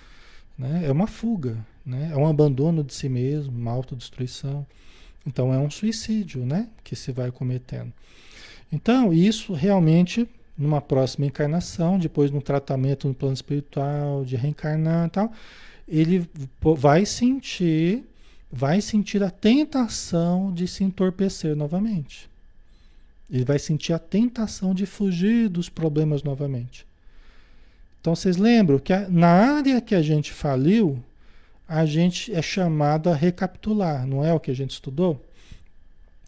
Né? É uma fuga, né? é um abandono de si mesmo, uma autodestruição. Então é um suicídio né? que se vai cometendo. Então, isso realmente, numa próxima encarnação, depois no tratamento no plano espiritual, de reencarnar e tal, ele vai sentir vai sentir a tentação de se entorpecer novamente. Ele vai sentir a tentação de fugir dos problemas novamente. Então vocês lembram que na área que a gente faliu, a gente é chamado a recapitular, não é o que a gente estudou?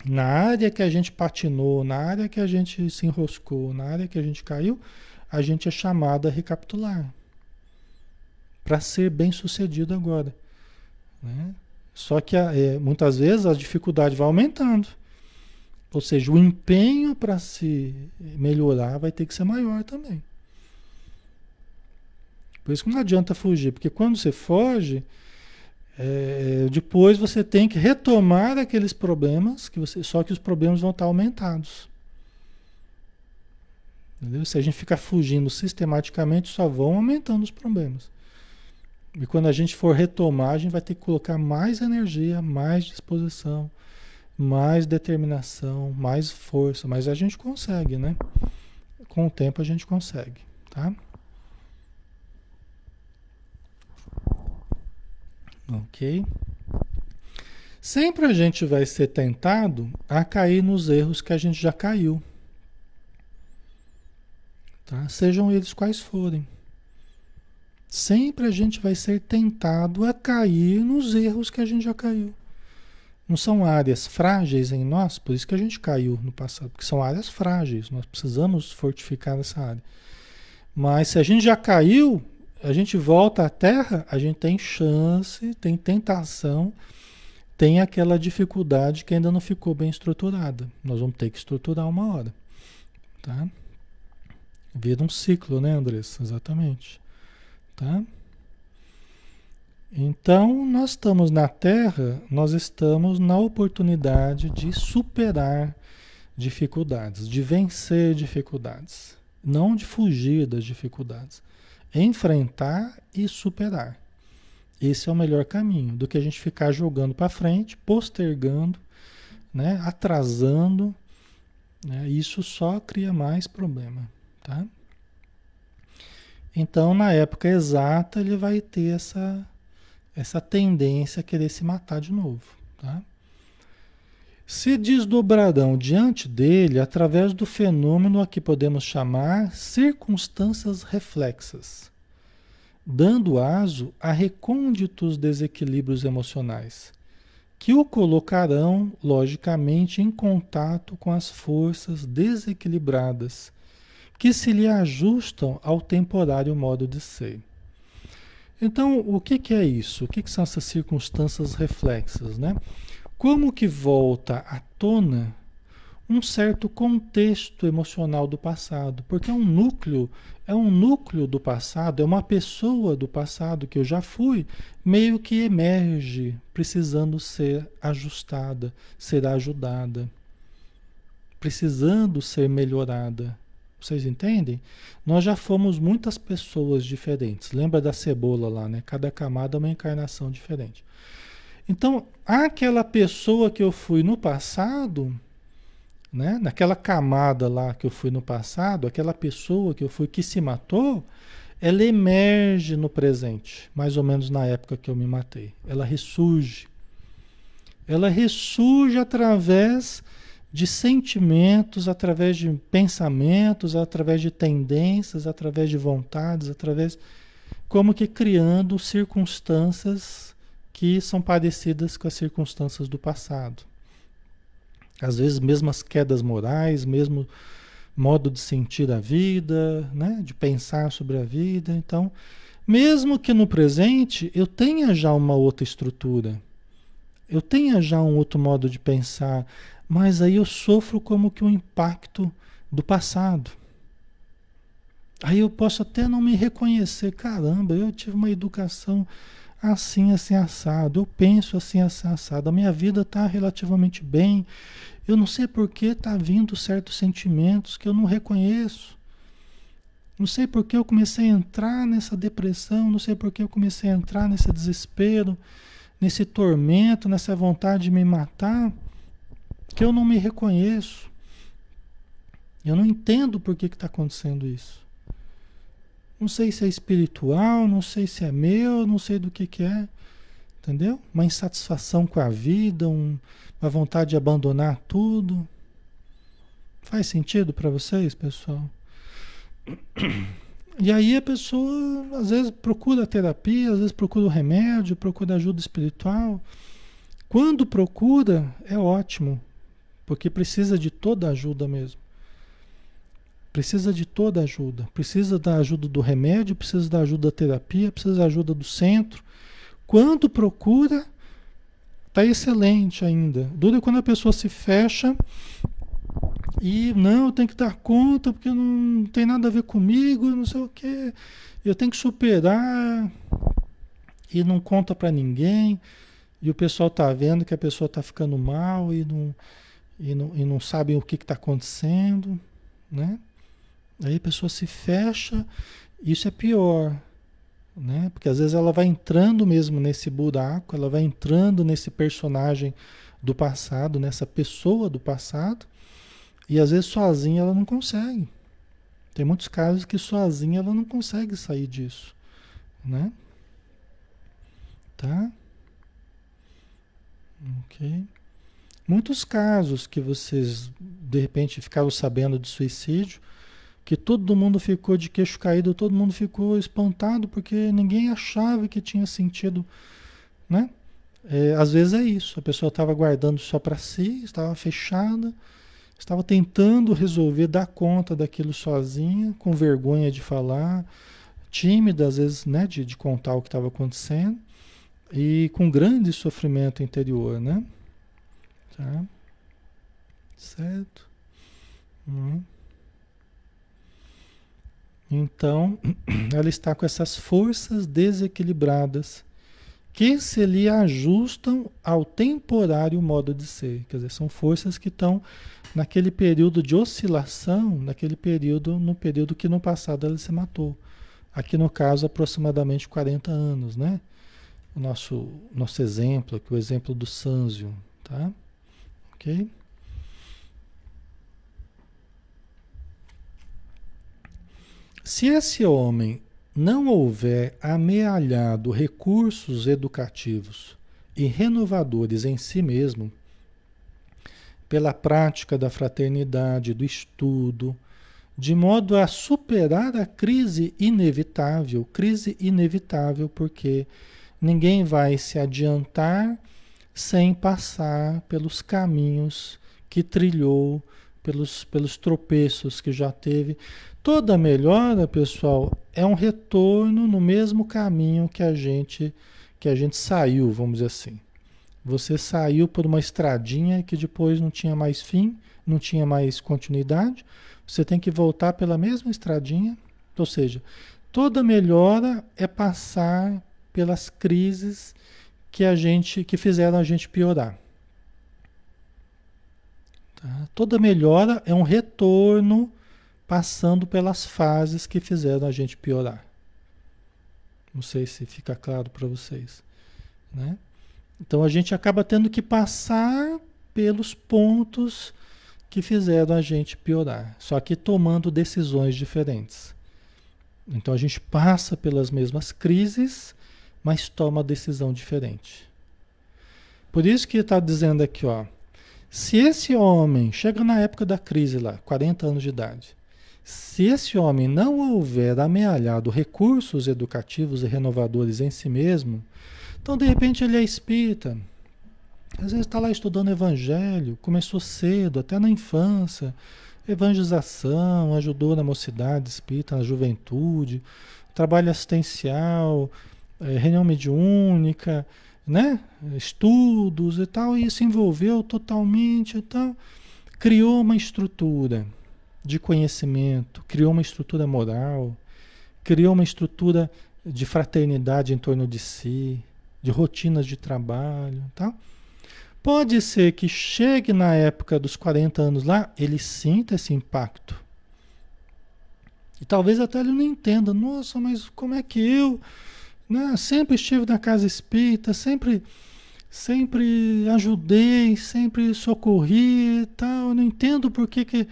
Na área que a gente patinou, na área que a gente se enroscou, na área que a gente caiu, a gente é chamado a recapitular. Para ser bem sucedido agora. Né? Só que é, muitas vezes a dificuldade vai aumentando. Ou seja, o empenho para se melhorar vai ter que ser maior também. Por isso que não adianta fugir, porque quando você foge, é, depois você tem que retomar aqueles problemas, que você, só que os problemas vão estar aumentados. Entendeu? Se a gente ficar fugindo sistematicamente, só vão aumentando os problemas. E quando a gente for retomar, a gente vai ter que colocar mais energia, mais disposição, mais determinação, mais força. Mas a gente consegue, né? Com o tempo a gente consegue, tá? Ok? Sempre a gente vai ser tentado a cair nos erros que a gente já caiu. Tá? Sejam eles quais forem. Sempre a gente vai ser tentado a cair nos erros que a gente já caiu. Não são áreas frágeis em nós, por isso que a gente caiu no passado, porque são áreas frágeis, nós precisamos fortificar essa área. Mas se a gente já caiu, a gente volta à Terra, a gente tem chance, tem tentação, tem aquela dificuldade que ainda não ficou bem estruturada. Nós vamos ter que estruturar uma hora. Tá? Vira um ciclo, né, Andressa? Exatamente. Tá? Então, nós estamos na Terra, nós estamos na oportunidade de superar dificuldades, de vencer dificuldades, não de fugir das dificuldades. Enfrentar e superar. Esse é o melhor caminho do que a gente ficar jogando para frente, postergando, né, atrasando. Né, isso só cria mais problema. Tá? Então, na época exata, ele vai ter essa, essa tendência a querer se matar de novo. Tá? Se desdobrarão diante dele através do fenômeno a que podemos chamar circunstâncias reflexas, dando aso a recônditos desequilíbrios emocionais, que o colocarão, logicamente, em contato com as forças desequilibradas que se lhe ajustam ao temporário modo de ser. Então, o que, que é isso? O que, que são essas circunstâncias reflexas, né? Como que volta à tona um certo contexto emocional do passado, porque é um núcleo, é um núcleo do passado, é uma pessoa do passado que eu já fui, meio que emerge, precisando ser ajustada, ser ajudada, precisando ser melhorada, vocês entendem? Nós já fomos muitas pessoas diferentes. Lembra da cebola lá, né? Cada camada é uma encarnação diferente. Então, aquela pessoa que eu fui no passado, né? Naquela camada lá que eu fui no passado, aquela pessoa que eu fui que se matou, ela emerge no presente, mais ou menos na época que eu me matei. Ela ressurge. Ela ressurge através de sentimentos, através de pensamentos, através de tendências, através de vontades, através como que criando circunstâncias que são parecidas com as circunstâncias do passado. Às vezes mesmo as quedas morais, mesmo modo de sentir a vida, né, de pensar sobre a vida. Então, mesmo que no presente eu tenha já uma outra estrutura, eu tenha já um outro modo de pensar, mas aí eu sofro como que um impacto do passado. Aí eu posso até não me reconhecer, caramba, eu tive uma educação assim, assim, assado, eu penso assim, assim, assado, a minha vida está relativamente bem, eu não sei por que está vindo certos sentimentos que eu não reconheço. Não sei por que eu comecei a entrar nessa depressão, não sei por que eu comecei a entrar nesse desespero, nesse tormento, nessa vontade de me matar que eu não me reconheço. Eu não entendo por que está acontecendo isso. Não sei se é espiritual, não sei se é meu, não sei do que, que é. Entendeu? Uma insatisfação com a vida, um, uma vontade de abandonar tudo. Faz sentido para vocês, pessoal? E aí a pessoa às vezes procura terapia, às vezes procura remédio, procura ajuda espiritual. Quando procura, é ótimo. Porque precisa de toda ajuda mesmo. Precisa de toda ajuda. Precisa da ajuda do remédio, precisa da ajuda da terapia, precisa da ajuda do centro. Quando procura, está excelente ainda. Dura quando a pessoa se fecha e não, tenho que dar conta porque não tem nada a ver comigo, não sei o que. Eu tenho que superar e não conta para ninguém. E o pessoal tá vendo que a pessoa tá ficando mal e não e não, e não sabem o que está acontecendo, né? Aí a pessoa se fecha, isso é pior, né? Porque às vezes ela vai entrando mesmo nesse buraco, ela vai entrando nesse personagem do passado, nessa pessoa do passado, e às vezes sozinha ela não consegue. Tem muitos casos que sozinha ela não consegue sair disso, né? Tá? Ok. Muitos casos que vocês de repente ficaram sabendo de suicídio, que todo mundo ficou de queixo caído, todo mundo ficou espantado porque ninguém achava que tinha sentido, né? É, às vezes é isso, a pessoa estava guardando só para si, estava fechada, estava tentando resolver, dar conta daquilo sozinha, com vergonha de falar, tímida às vezes, né, de, de contar o que estava acontecendo e com grande sofrimento interior, né? Tá? Certo? Hum. Então, ela está com essas forças desequilibradas que se lhe ajustam ao temporário modo de ser. Quer dizer, são forças que estão naquele período de oscilação, naquele período, no período que no passado ela se matou. Aqui no caso, aproximadamente 40 anos, né? O nosso, nosso exemplo, aqui, o exemplo do Sanzio, tá? Ok? Se esse homem não houver amealhado recursos educativos e renovadores em si mesmo, pela prática da fraternidade, do estudo, de modo a superar a crise inevitável, crise inevitável porque ninguém vai se adiantar sem passar pelos caminhos que trilhou pelos, pelos tropeços que já teve. Toda melhora, pessoal, é um retorno no mesmo caminho que a gente que a gente saiu, vamos dizer assim. Você saiu por uma estradinha que depois não tinha mais fim, não tinha mais continuidade. Você tem que voltar pela mesma estradinha. Ou seja, toda melhora é passar pelas crises que a gente que fizeram a gente piorar. Tá? Toda melhora é um retorno passando pelas fases que fizeram a gente piorar. Não sei se fica claro para vocês. Né? Então a gente acaba tendo que passar pelos pontos que fizeram a gente piorar, só que tomando decisões diferentes. Então a gente passa pelas mesmas crises, mas toma decisão diferente. Por isso que está dizendo aqui, ó, se esse homem chega na época da crise lá, 40 anos de idade, se esse homem não houver amealhado recursos educativos e renovadores em si mesmo, então de repente ele é espírita. Às vezes está lá estudando evangelho, começou cedo, até na infância, evangelização, ajudou na mocidade espírita, na juventude, trabalho assistencial, é, reunião mediúnica, né? estudos e tal, e se envolveu totalmente e tal, criou uma estrutura de conhecimento, criou uma estrutura moral, criou uma estrutura de fraternidade em torno de si, de rotinas de trabalho, tá? Pode ser que chegue na época dos 40 anos lá, ele sinta esse impacto. E talvez até ele não entenda, nossa, mas como é que eu, né, sempre estive na casa espírita, sempre sempre ajudei, sempre socorri tal, não entendo por que que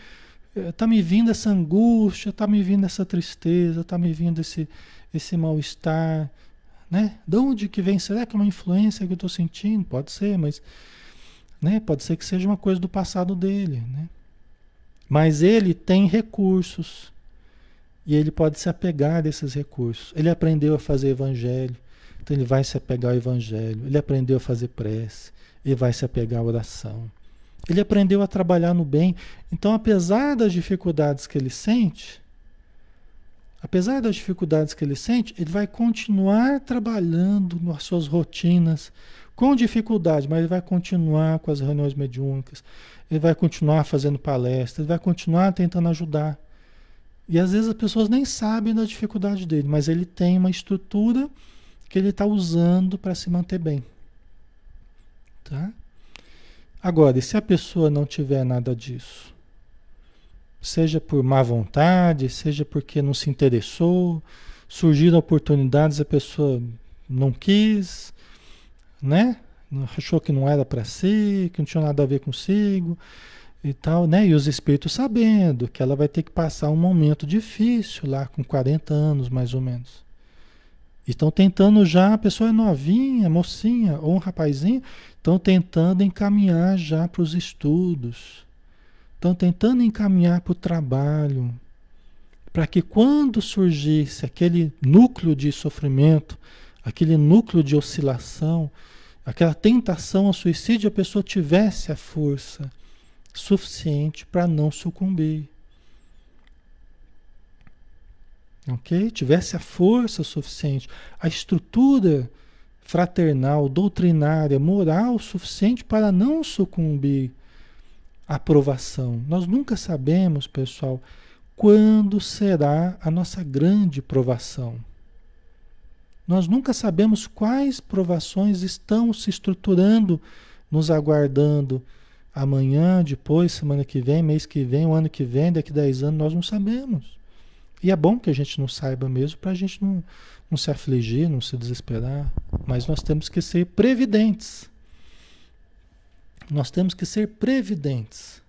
Está me vindo essa angústia, está me vindo essa tristeza, está me vindo esse, esse mal-estar. Né? De onde que vem? Será que é uma influência que eu estou sentindo? Pode ser, mas né? pode ser que seja uma coisa do passado dele. Né? Mas ele tem recursos e ele pode se apegar a esses recursos. Ele aprendeu a fazer evangelho, então ele vai se apegar ao evangelho. Ele aprendeu a fazer prece, ele vai se apegar à oração. Ele aprendeu a trabalhar no bem. Então, apesar das dificuldades que ele sente, apesar das dificuldades que ele sente, ele vai continuar trabalhando nas suas rotinas com dificuldade, mas ele vai continuar com as reuniões mediúnicas, ele vai continuar fazendo palestras, ele vai continuar tentando ajudar. E às vezes as pessoas nem sabem da dificuldade dele, mas ele tem uma estrutura que ele está usando para se manter bem. Tá? Agora, e se a pessoa não tiver nada disso? Seja por má vontade, seja porque não se interessou, surgiram oportunidades, a pessoa não quis, né? Achou que não era para si, que não tinha nada a ver consigo e tal, né? E os espíritos sabendo que ela vai ter que passar um momento difícil lá com 40 anos, mais ou menos. Estão tentando já, a pessoa é novinha, mocinha ou um rapazinho, estão tentando encaminhar já para os estudos, estão tentando encaminhar para o trabalho, para que quando surgisse aquele núcleo de sofrimento, aquele núcleo de oscilação, aquela tentação ao suicídio, a pessoa tivesse a força suficiente para não sucumbir. Ok? Tivesse a força suficiente, a estrutura fraternal, doutrinária, moral suficiente para não sucumbir à provação. Nós nunca sabemos, pessoal, quando será a nossa grande provação. Nós nunca sabemos quais provações estão se estruturando, nos aguardando amanhã, depois, semana que vem, mês que vem, o ano que vem, daqui a 10 anos, nós não sabemos. E é bom que a gente não saiba mesmo para a gente não, não se afligir, não se desesperar. Mas nós temos que ser previdentes. Nós temos que ser previdentes.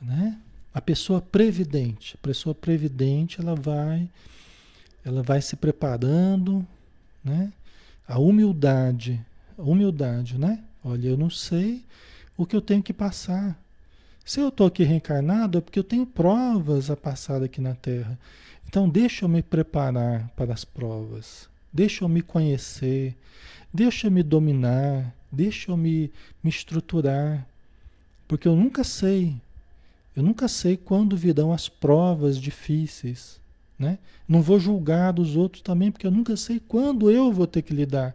Né? A pessoa previdente, a pessoa previdente, ela vai, ela vai se preparando, né? A humildade, a humildade, né? Olha, eu não sei o que eu tenho que passar. Se eu estou aqui reencarnado é porque eu tenho provas a passar aqui na Terra. Então deixa eu me preparar para as provas. Deixa eu me conhecer. Deixa eu me dominar. Deixa eu me, me estruturar. Porque eu nunca sei Eu nunca sei quando virão as provas difíceis, né? Não vou julgar dos outros também, porque eu nunca sei quando eu vou ter que lidar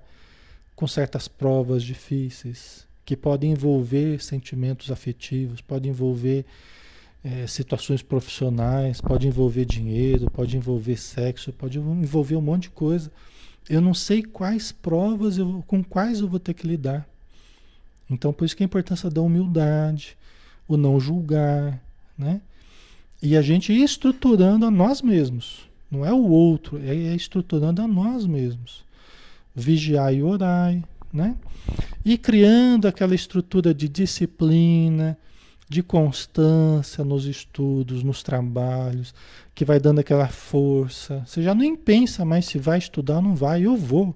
com certas provas difíceis, que podem envolver sentimentos afetivos, podem envolver é, situações profissionais, pode envolver dinheiro, pode envolver sexo, pode envolver um monte de coisa. Eu não sei quais provas eu, com quais eu vou ter que lidar. Então, por isso que a importância da humildade, o não julgar, né? E a gente ir estruturando a nós mesmos. Não é o outro, é, é estruturando a nós mesmos. Vigiar e orar, né? E criando aquela estrutura de disciplina, de constância nos estudos, nos trabalhos, que vai dando aquela força. Você já nem pensa mais se vai estudar ou não vai, eu vou.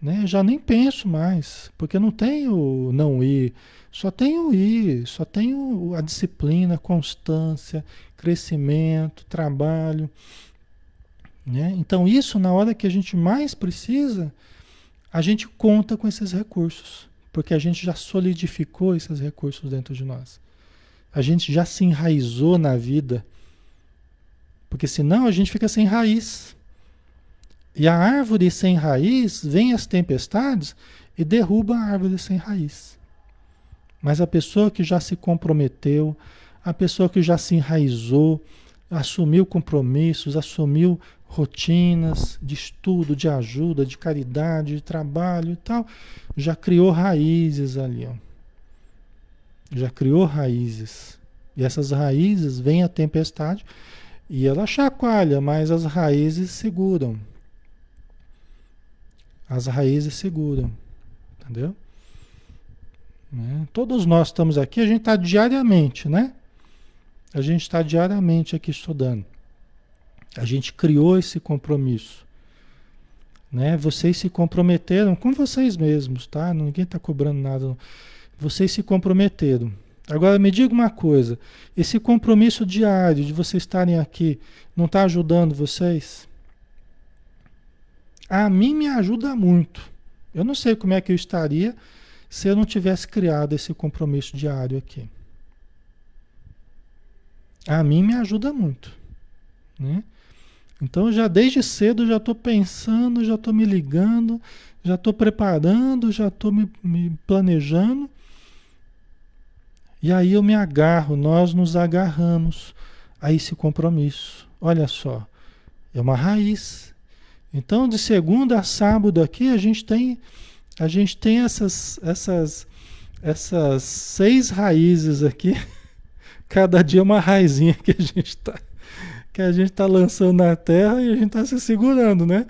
Né? Já nem penso mais, porque não tenho não ir, só tenho ir, só tenho a disciplina, constância, crescimento, trabalho. Né? Então, isso na hora que a gente mais precisa, a gente conta com esses recursos, porque a gente já solidificou esses recursos dentro de nós. A gente já se enraizou na vida, porque senão a gente fica sem raiz. E a árvore sem raiz, vem as tempestades e derruba a árvore sem raiz. Mas a pessoa que já se comprometeu, a pessoa que já se enraizou, assumiu compromissos, assumiu rotinas de estudo, de ajuda, de caridade, de trabalho e tal, já criou raízes ali, ó. Já criou raízes. E essas raízes vem a tempestade e ela chacoalha, mas as raízes seguram. As raízes seguram. Entendeu? Né? Todos nós estamos aqui, a gente está diariamente, né? A gente está diariamente aqui estudando. A gente criou esse compromisso. Né? Vocês se comprometeram com vocês mesmos, tá? Ninguém está cobrando nada. Vocês se comprometeram. Agora me diga uma coisa: esse compromisso diário de vocês estarem aqui não está ajudando vocês? A mim me ajuda muito. Eu não sei como é que eu estaria se eu não tivesse criado esse compromisso diário aqui. A mim me ajuda muito. Né? Então já desde cedo já estou pensando, já estou me ligando, já estou preparando, já estou me, me planejando. E aí eu me agarro, nós nos agarramos a esse compromisso. Olha só, é uma raiz, então, de segunda a sábado aqui, a gente tem, a gente tem essas, essas, essas seis raízes aqui. Cada dia uma raizinha que a gente está que a gente está lançando na terra e a gente está se segurando, né?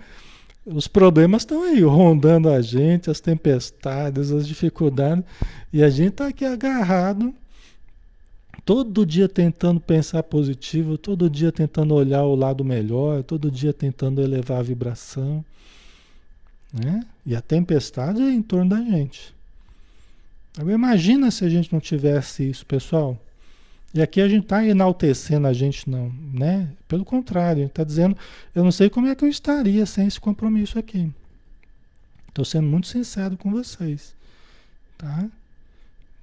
Os problemas estão aí, rondando a gente, as tempestades, as dificuldades, e a gente está aqui agarrado todo dia tentando pensar positivo, todo dia tentando olhar o lado melhor, todo dia tentando elevar a vibração. Né? E a tempestade é em torno da gente. Imagina se a gente não tivesse isso, pessoal. E aqui a gente está enaltecendo a gente, não, né? Pelo contrário, a gente está dizendo, eu não sei como é que eu estaria sem esse compromisso aqui. Estou sendo muito sincero com vocês, tá?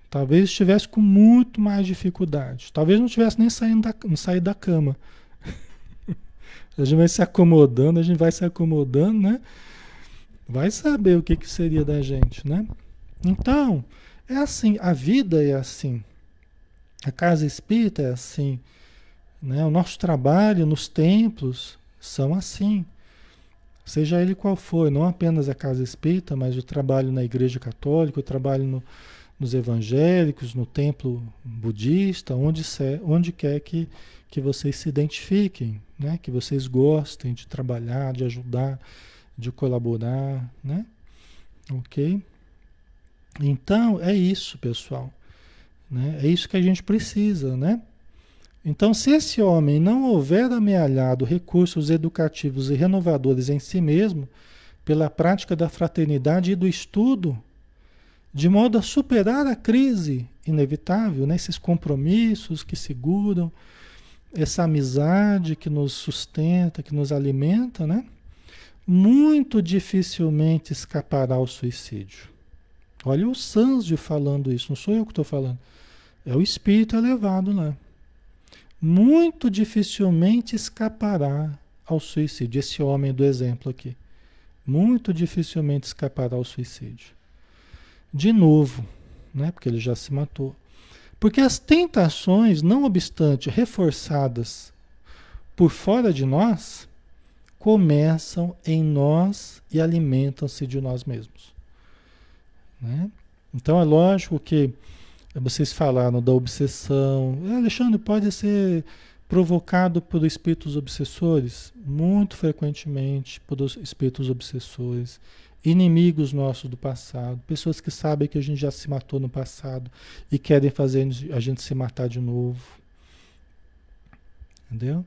Talvez estivesse com muito mais dificuldade. Talvez não estivesse nem saindo da, sair da cama. a gente vai se acomodando, a gente vai se acomodando, né? Vai saber o que, que seria da gente, né? Então, é assim, a vida é assim. A casa espírita é assim. Né? O nosso trabalho nos templos são assim. Seja ele qual for, não apenas a casa espírita, mas o trabalho na igreja católica, o trabalho no, nos evangélicos, no templo budista, onde, onde quer que, que vocês se identifiquem, né? que vocês gostem de trabalhar, de ajudar, de colaborar, né? Ok? Então, é isso, pessoal. Né? É isso que a gente precisa, né? Então, se esse homem não houver amealhado recursos educativos e renovadores em si mesmo, pela prática da fraternidade e do estudo, de modo a superar a crise inevitável, né? esses compromissos que seguram, essa amizade que nos sustenta, que nos alimenta, né? muito dificilmente escapará ao suicídio. Olha o Sanzio falando isso, não sou eu que estou falando. É o espírito elevado lá. muito dificilmente escapará ao suicídio. Esse homem do exemplo aqui. Muito dificilmente escapará ao suicídio. De novo, né? porque ele já se matou. Porque as tentações, não obstante reforçadas por fora de nós, começam em nós e alimentam-se de nós mesmos. Né? Então é lógico que vocês falaram da obsessão. Alexandre pode ser provocado por espíritos obsessores, muito frequentemente por espíritos obsessores, inimigos nossos do passado, pessoas que sabem que a gente já se matou no passado e querem fazer a gente se matar de novo. Entendeu?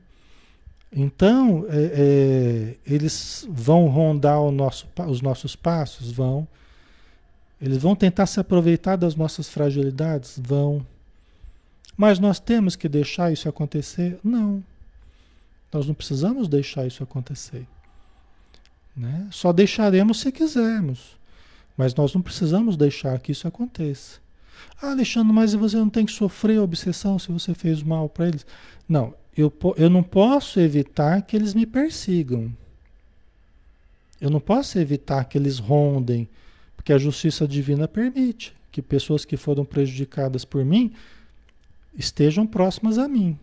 Então, é, é, eles vão rondar nosso, os nossos passos? Vão. Eles vão tentar se aproveitar das nossas fragilidades? Vão. Mas nós temos que deixar isso acontecer? Não. Nós não precisamos deixar isso acontecer. Né? Só deixaremos se quisermos. Mas nós não precisamos deixar que isso aconteça. Ah, Alexandre, mas você não tem que sofrer obsessão se você fez mal para eles? Não, eu, eu não posso evitar que eles me persigam. Eu não posso evitar que eles rondem, porque a justiça divina permite que pessoas que foram prejudicadas por mim estejam próximas a mim,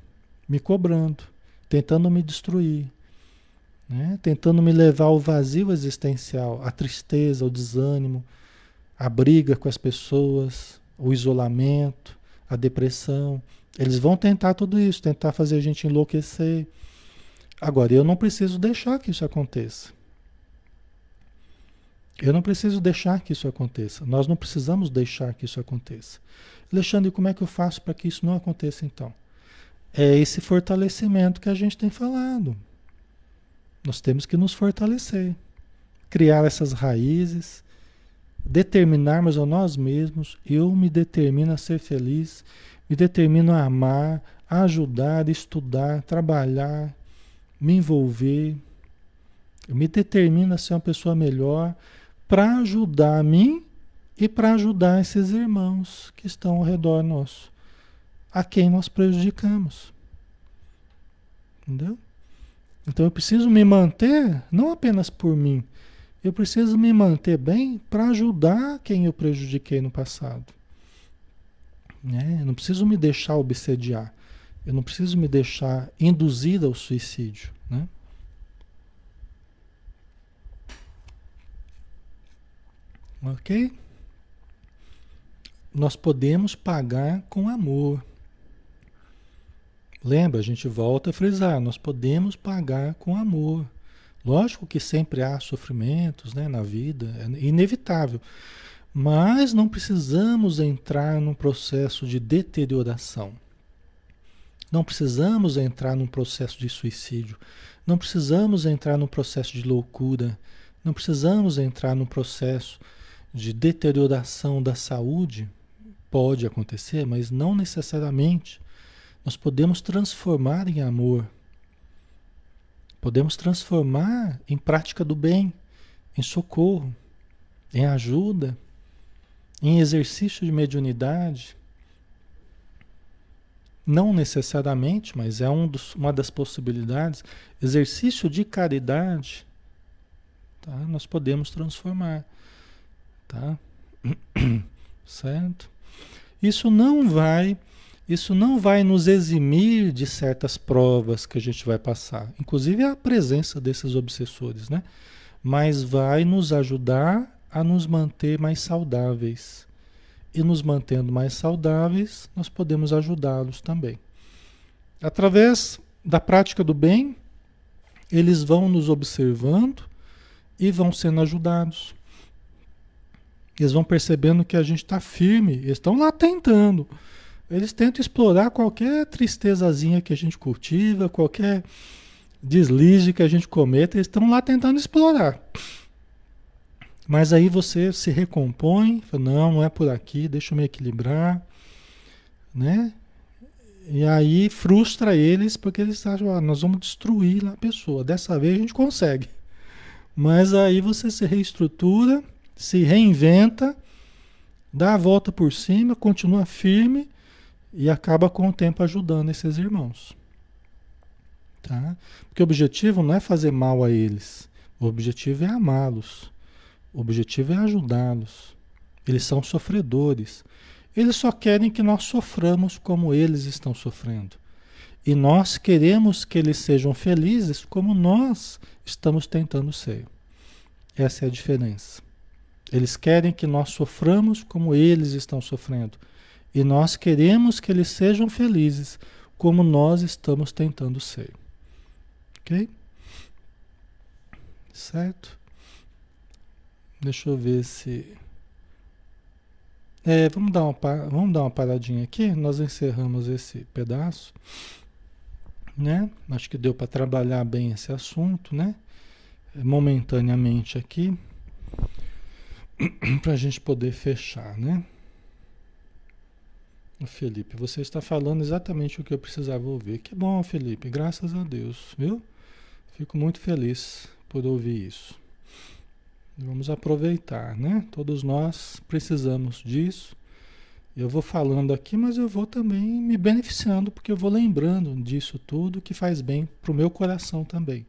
me cobrando, tentando me destruir, né? tentando me levar ao vazio existencial, à tristeza, ao desânimo, à briga com as pessoas, o isolamento, a depressão. Eles vão tentar tudo isso, tentar fazer a gente enlouquecer. Agora, eu não preciso deixar que isso aconteça. Eu não preciso deixar que isso aconteça. Nós não precisamos deixar que isso aconteça. Alexandre, como é que eu faço para que isso não aconteça então? É esse fortalecimento que a gente tem falado. Nós temos que nos fortalecer, criar essas raízes, determinarmos a nós mesmos, eu me determino a ser feliz, me determino a amar, a ajudar, estudar, trabalhar, me envolver. Eu me determino a ser uma pessoa melhor para ajudar a mim e para ajudar esses irmãos que estão ao redor nosso, a quem nós prejudicamos. Entendeu? Então eu preciso me manter não apenas por mim, eu preciso me manter bem para ajudar quem eu prejudiquei no passado. Né? Eu não preciso me deixar obsediar. Eu não preciso me deixar induzir ao suicídio. Né? Ok? Nós podemos pagar com amor. Lembra, a gente volta a frisar, nós podemos pagar com amor. Lógico que sempre há sofrimentos né, na vida, é inevitável. Mas não precisamos entrar num processo de deterioração. Não precisamos entrar num processo de suicídio. Não precisamos entrar num processo de loucura. Não precisamos entrar num processo de deterioração da saúde. Pode acontecer, mas não necessariamente. Nós podemos transformar em amor. Podemos transformar em prática do bem, em socorro, em ajuda em exercício de mediunidade, não necessariamente, mas é um dos, uma das possibilidades, exercício de caridade, tá? nós podemos transformar. Tá? Certo? Isso não vai, isso não vai nos eximir de certas provas que a gente vai passar, inclusive a presença desses obsessores, né? Mas vai nos ajudar a nos manter mais saudáveis. E nos mantendo mais saudáveis, nós podemos ajudá-los também. Através da prática do bem, eles vão nos observando e vão sendo ajudados. Eles vão percebendo que a gente está firme, eles estão lá tentando. Eles tentam explorar qualquer tristezazinha que a gente cultiva, qualquer deslize que a gente cometa, eles estão lá tentando explorar. Mas aí você se recompõe, fala, não, não é por aqui, deixa eu me equilibrar, né? E aí frustra eles porque eles acham, ah, nós vamos destruir a pessoa. Dessa vez a gente consegue. Mas aí você se reestrutura, se reinventa, dá a volta por cima, continua firme e acaba com o tempo ajudando esses irmãos. Tá? Porque o objetivo não é fazer mal a eles. O objetivo é amá-los. O objetivo é ajudá-los. Eles são sofredores. Eles só querem que nós soframos como eles estão sofrendo. E nós queremos que eles sejam felizes como nós estamos tentando ser. Essa é a diferença. Eles querem que nós soframos como eles estão sofrendo. E nós queremos que eles sejam felizes como nós estamos tentando ser. Ok? Certo? Deixa eu ver se. É, vamos, dar uma, vamos dar uma paradinha aqui. Nós encerramos esse pedaço. Né? Acho que deu para trabalhar bem esse assunto, né? Momentaneamente aqui. para a gente poder fechar, né? Felipe, você está falando exatamente o que eu precisava ouvir. Que bom, Felipe, graças a Deus, viu? Fico muito feliz por ouvir isso. Vamos aproveitar, né? Todos nós precisamos disso. Eu vou falando aqui, mas eu vou também me beneficiando, porque eu vou lembrando disso tudo que faz bem para o meu coração também,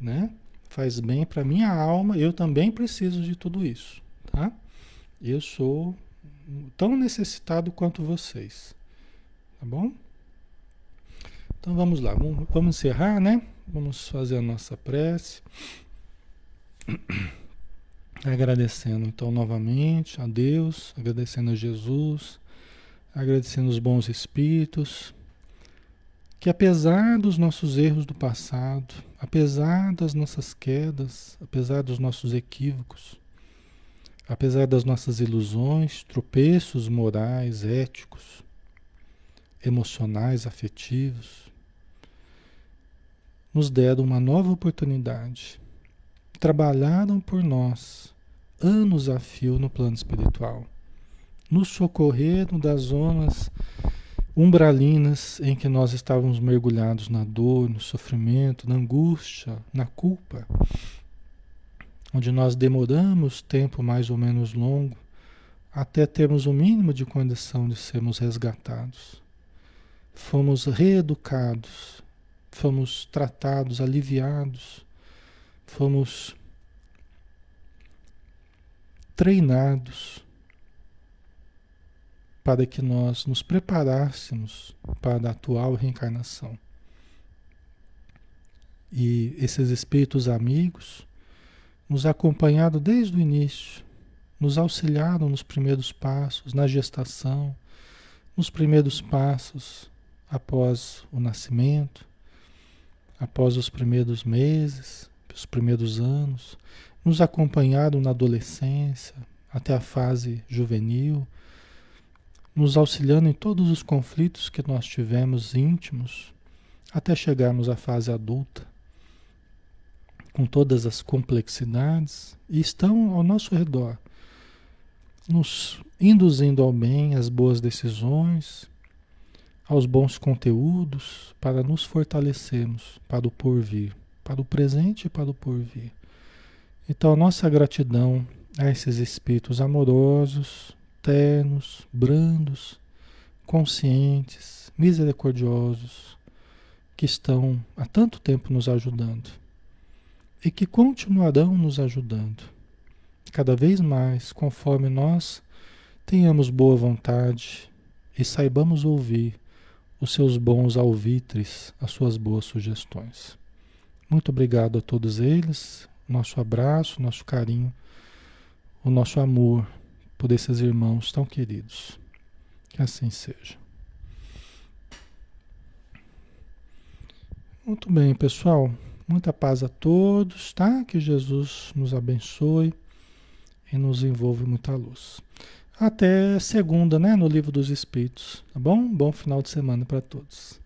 né? Faz bem para minha alma, eu também preciso de tudo isso, tá? Eu sou tão necessitado quanto vocês. Tá bom? Então vamos lá, vamos, vamos encerrar, né? Vamos fazer a nossa prece. Agradecendo então novamente a Deus, agradecendo a Jesus, agradecendo os bons espíritos, que apesar dos nossos erros do passado, apesar das nossas quedas, apesar dos nossos equívocos, apesar das nossas ilusões, tropeços morais, éticos, emocionais, afetivos, nos deram uma nova oportunidade. Trabalharam por nós anos a fio no plano espiritual. Nos socorreram das zonas umbralinas em que nós estávamos mergulhados na dor, no sofrimento, na angústia, na culpa onde nós demoramos tempo mais ou menos longo até termos o mínimo de condição de sermos resgatados. Fomos reeducados, fomos tratados, aliviados, fomos treinados para que nós nos preparássemos para a atual reencarnação. E esses espíritos amigos nos acompanhado desde o início, nos auxiliaram nos primeiros passos, na gestação, nos primeiros passos após o nascimento, após os primeiros meses, os primeiros anos, nos acompanharam na adolescência, até a fase juvenil, nos auxiliando em todos os conflitos que nós tivemos íntimos, até chegarmos à fase adulta com todas as complexidades, e estão ao nosso redor, nos induzindo ao bem, às boas decisões, aos bons conteúdos, para nos fortalecermos para o porvir, para o presente e para o porvir. Então, nossa gratidão a esses espíritos amorosos, ternos, brandos, conscientes, misericordiosos, que estão há tanto tempo nos ajudando e que continuarão nos ajudando cada vez mais conforme nós tenhamos boa vontade e saibamos ouvir os seus bons alvitres, as suas boas sugestões. Muito obrigado a todos eles, nosso abraço, nosso carinho, o nosso amor por esses irmãos tão queridos. Que assim seja. Muito bem, pessoal. Muita paz a todos, tá? Que Jesus nos abençoe e nos envolve muita luz. Até segunda, né? No livro dos Espíritos, tá bom? Bom final de semana para todos.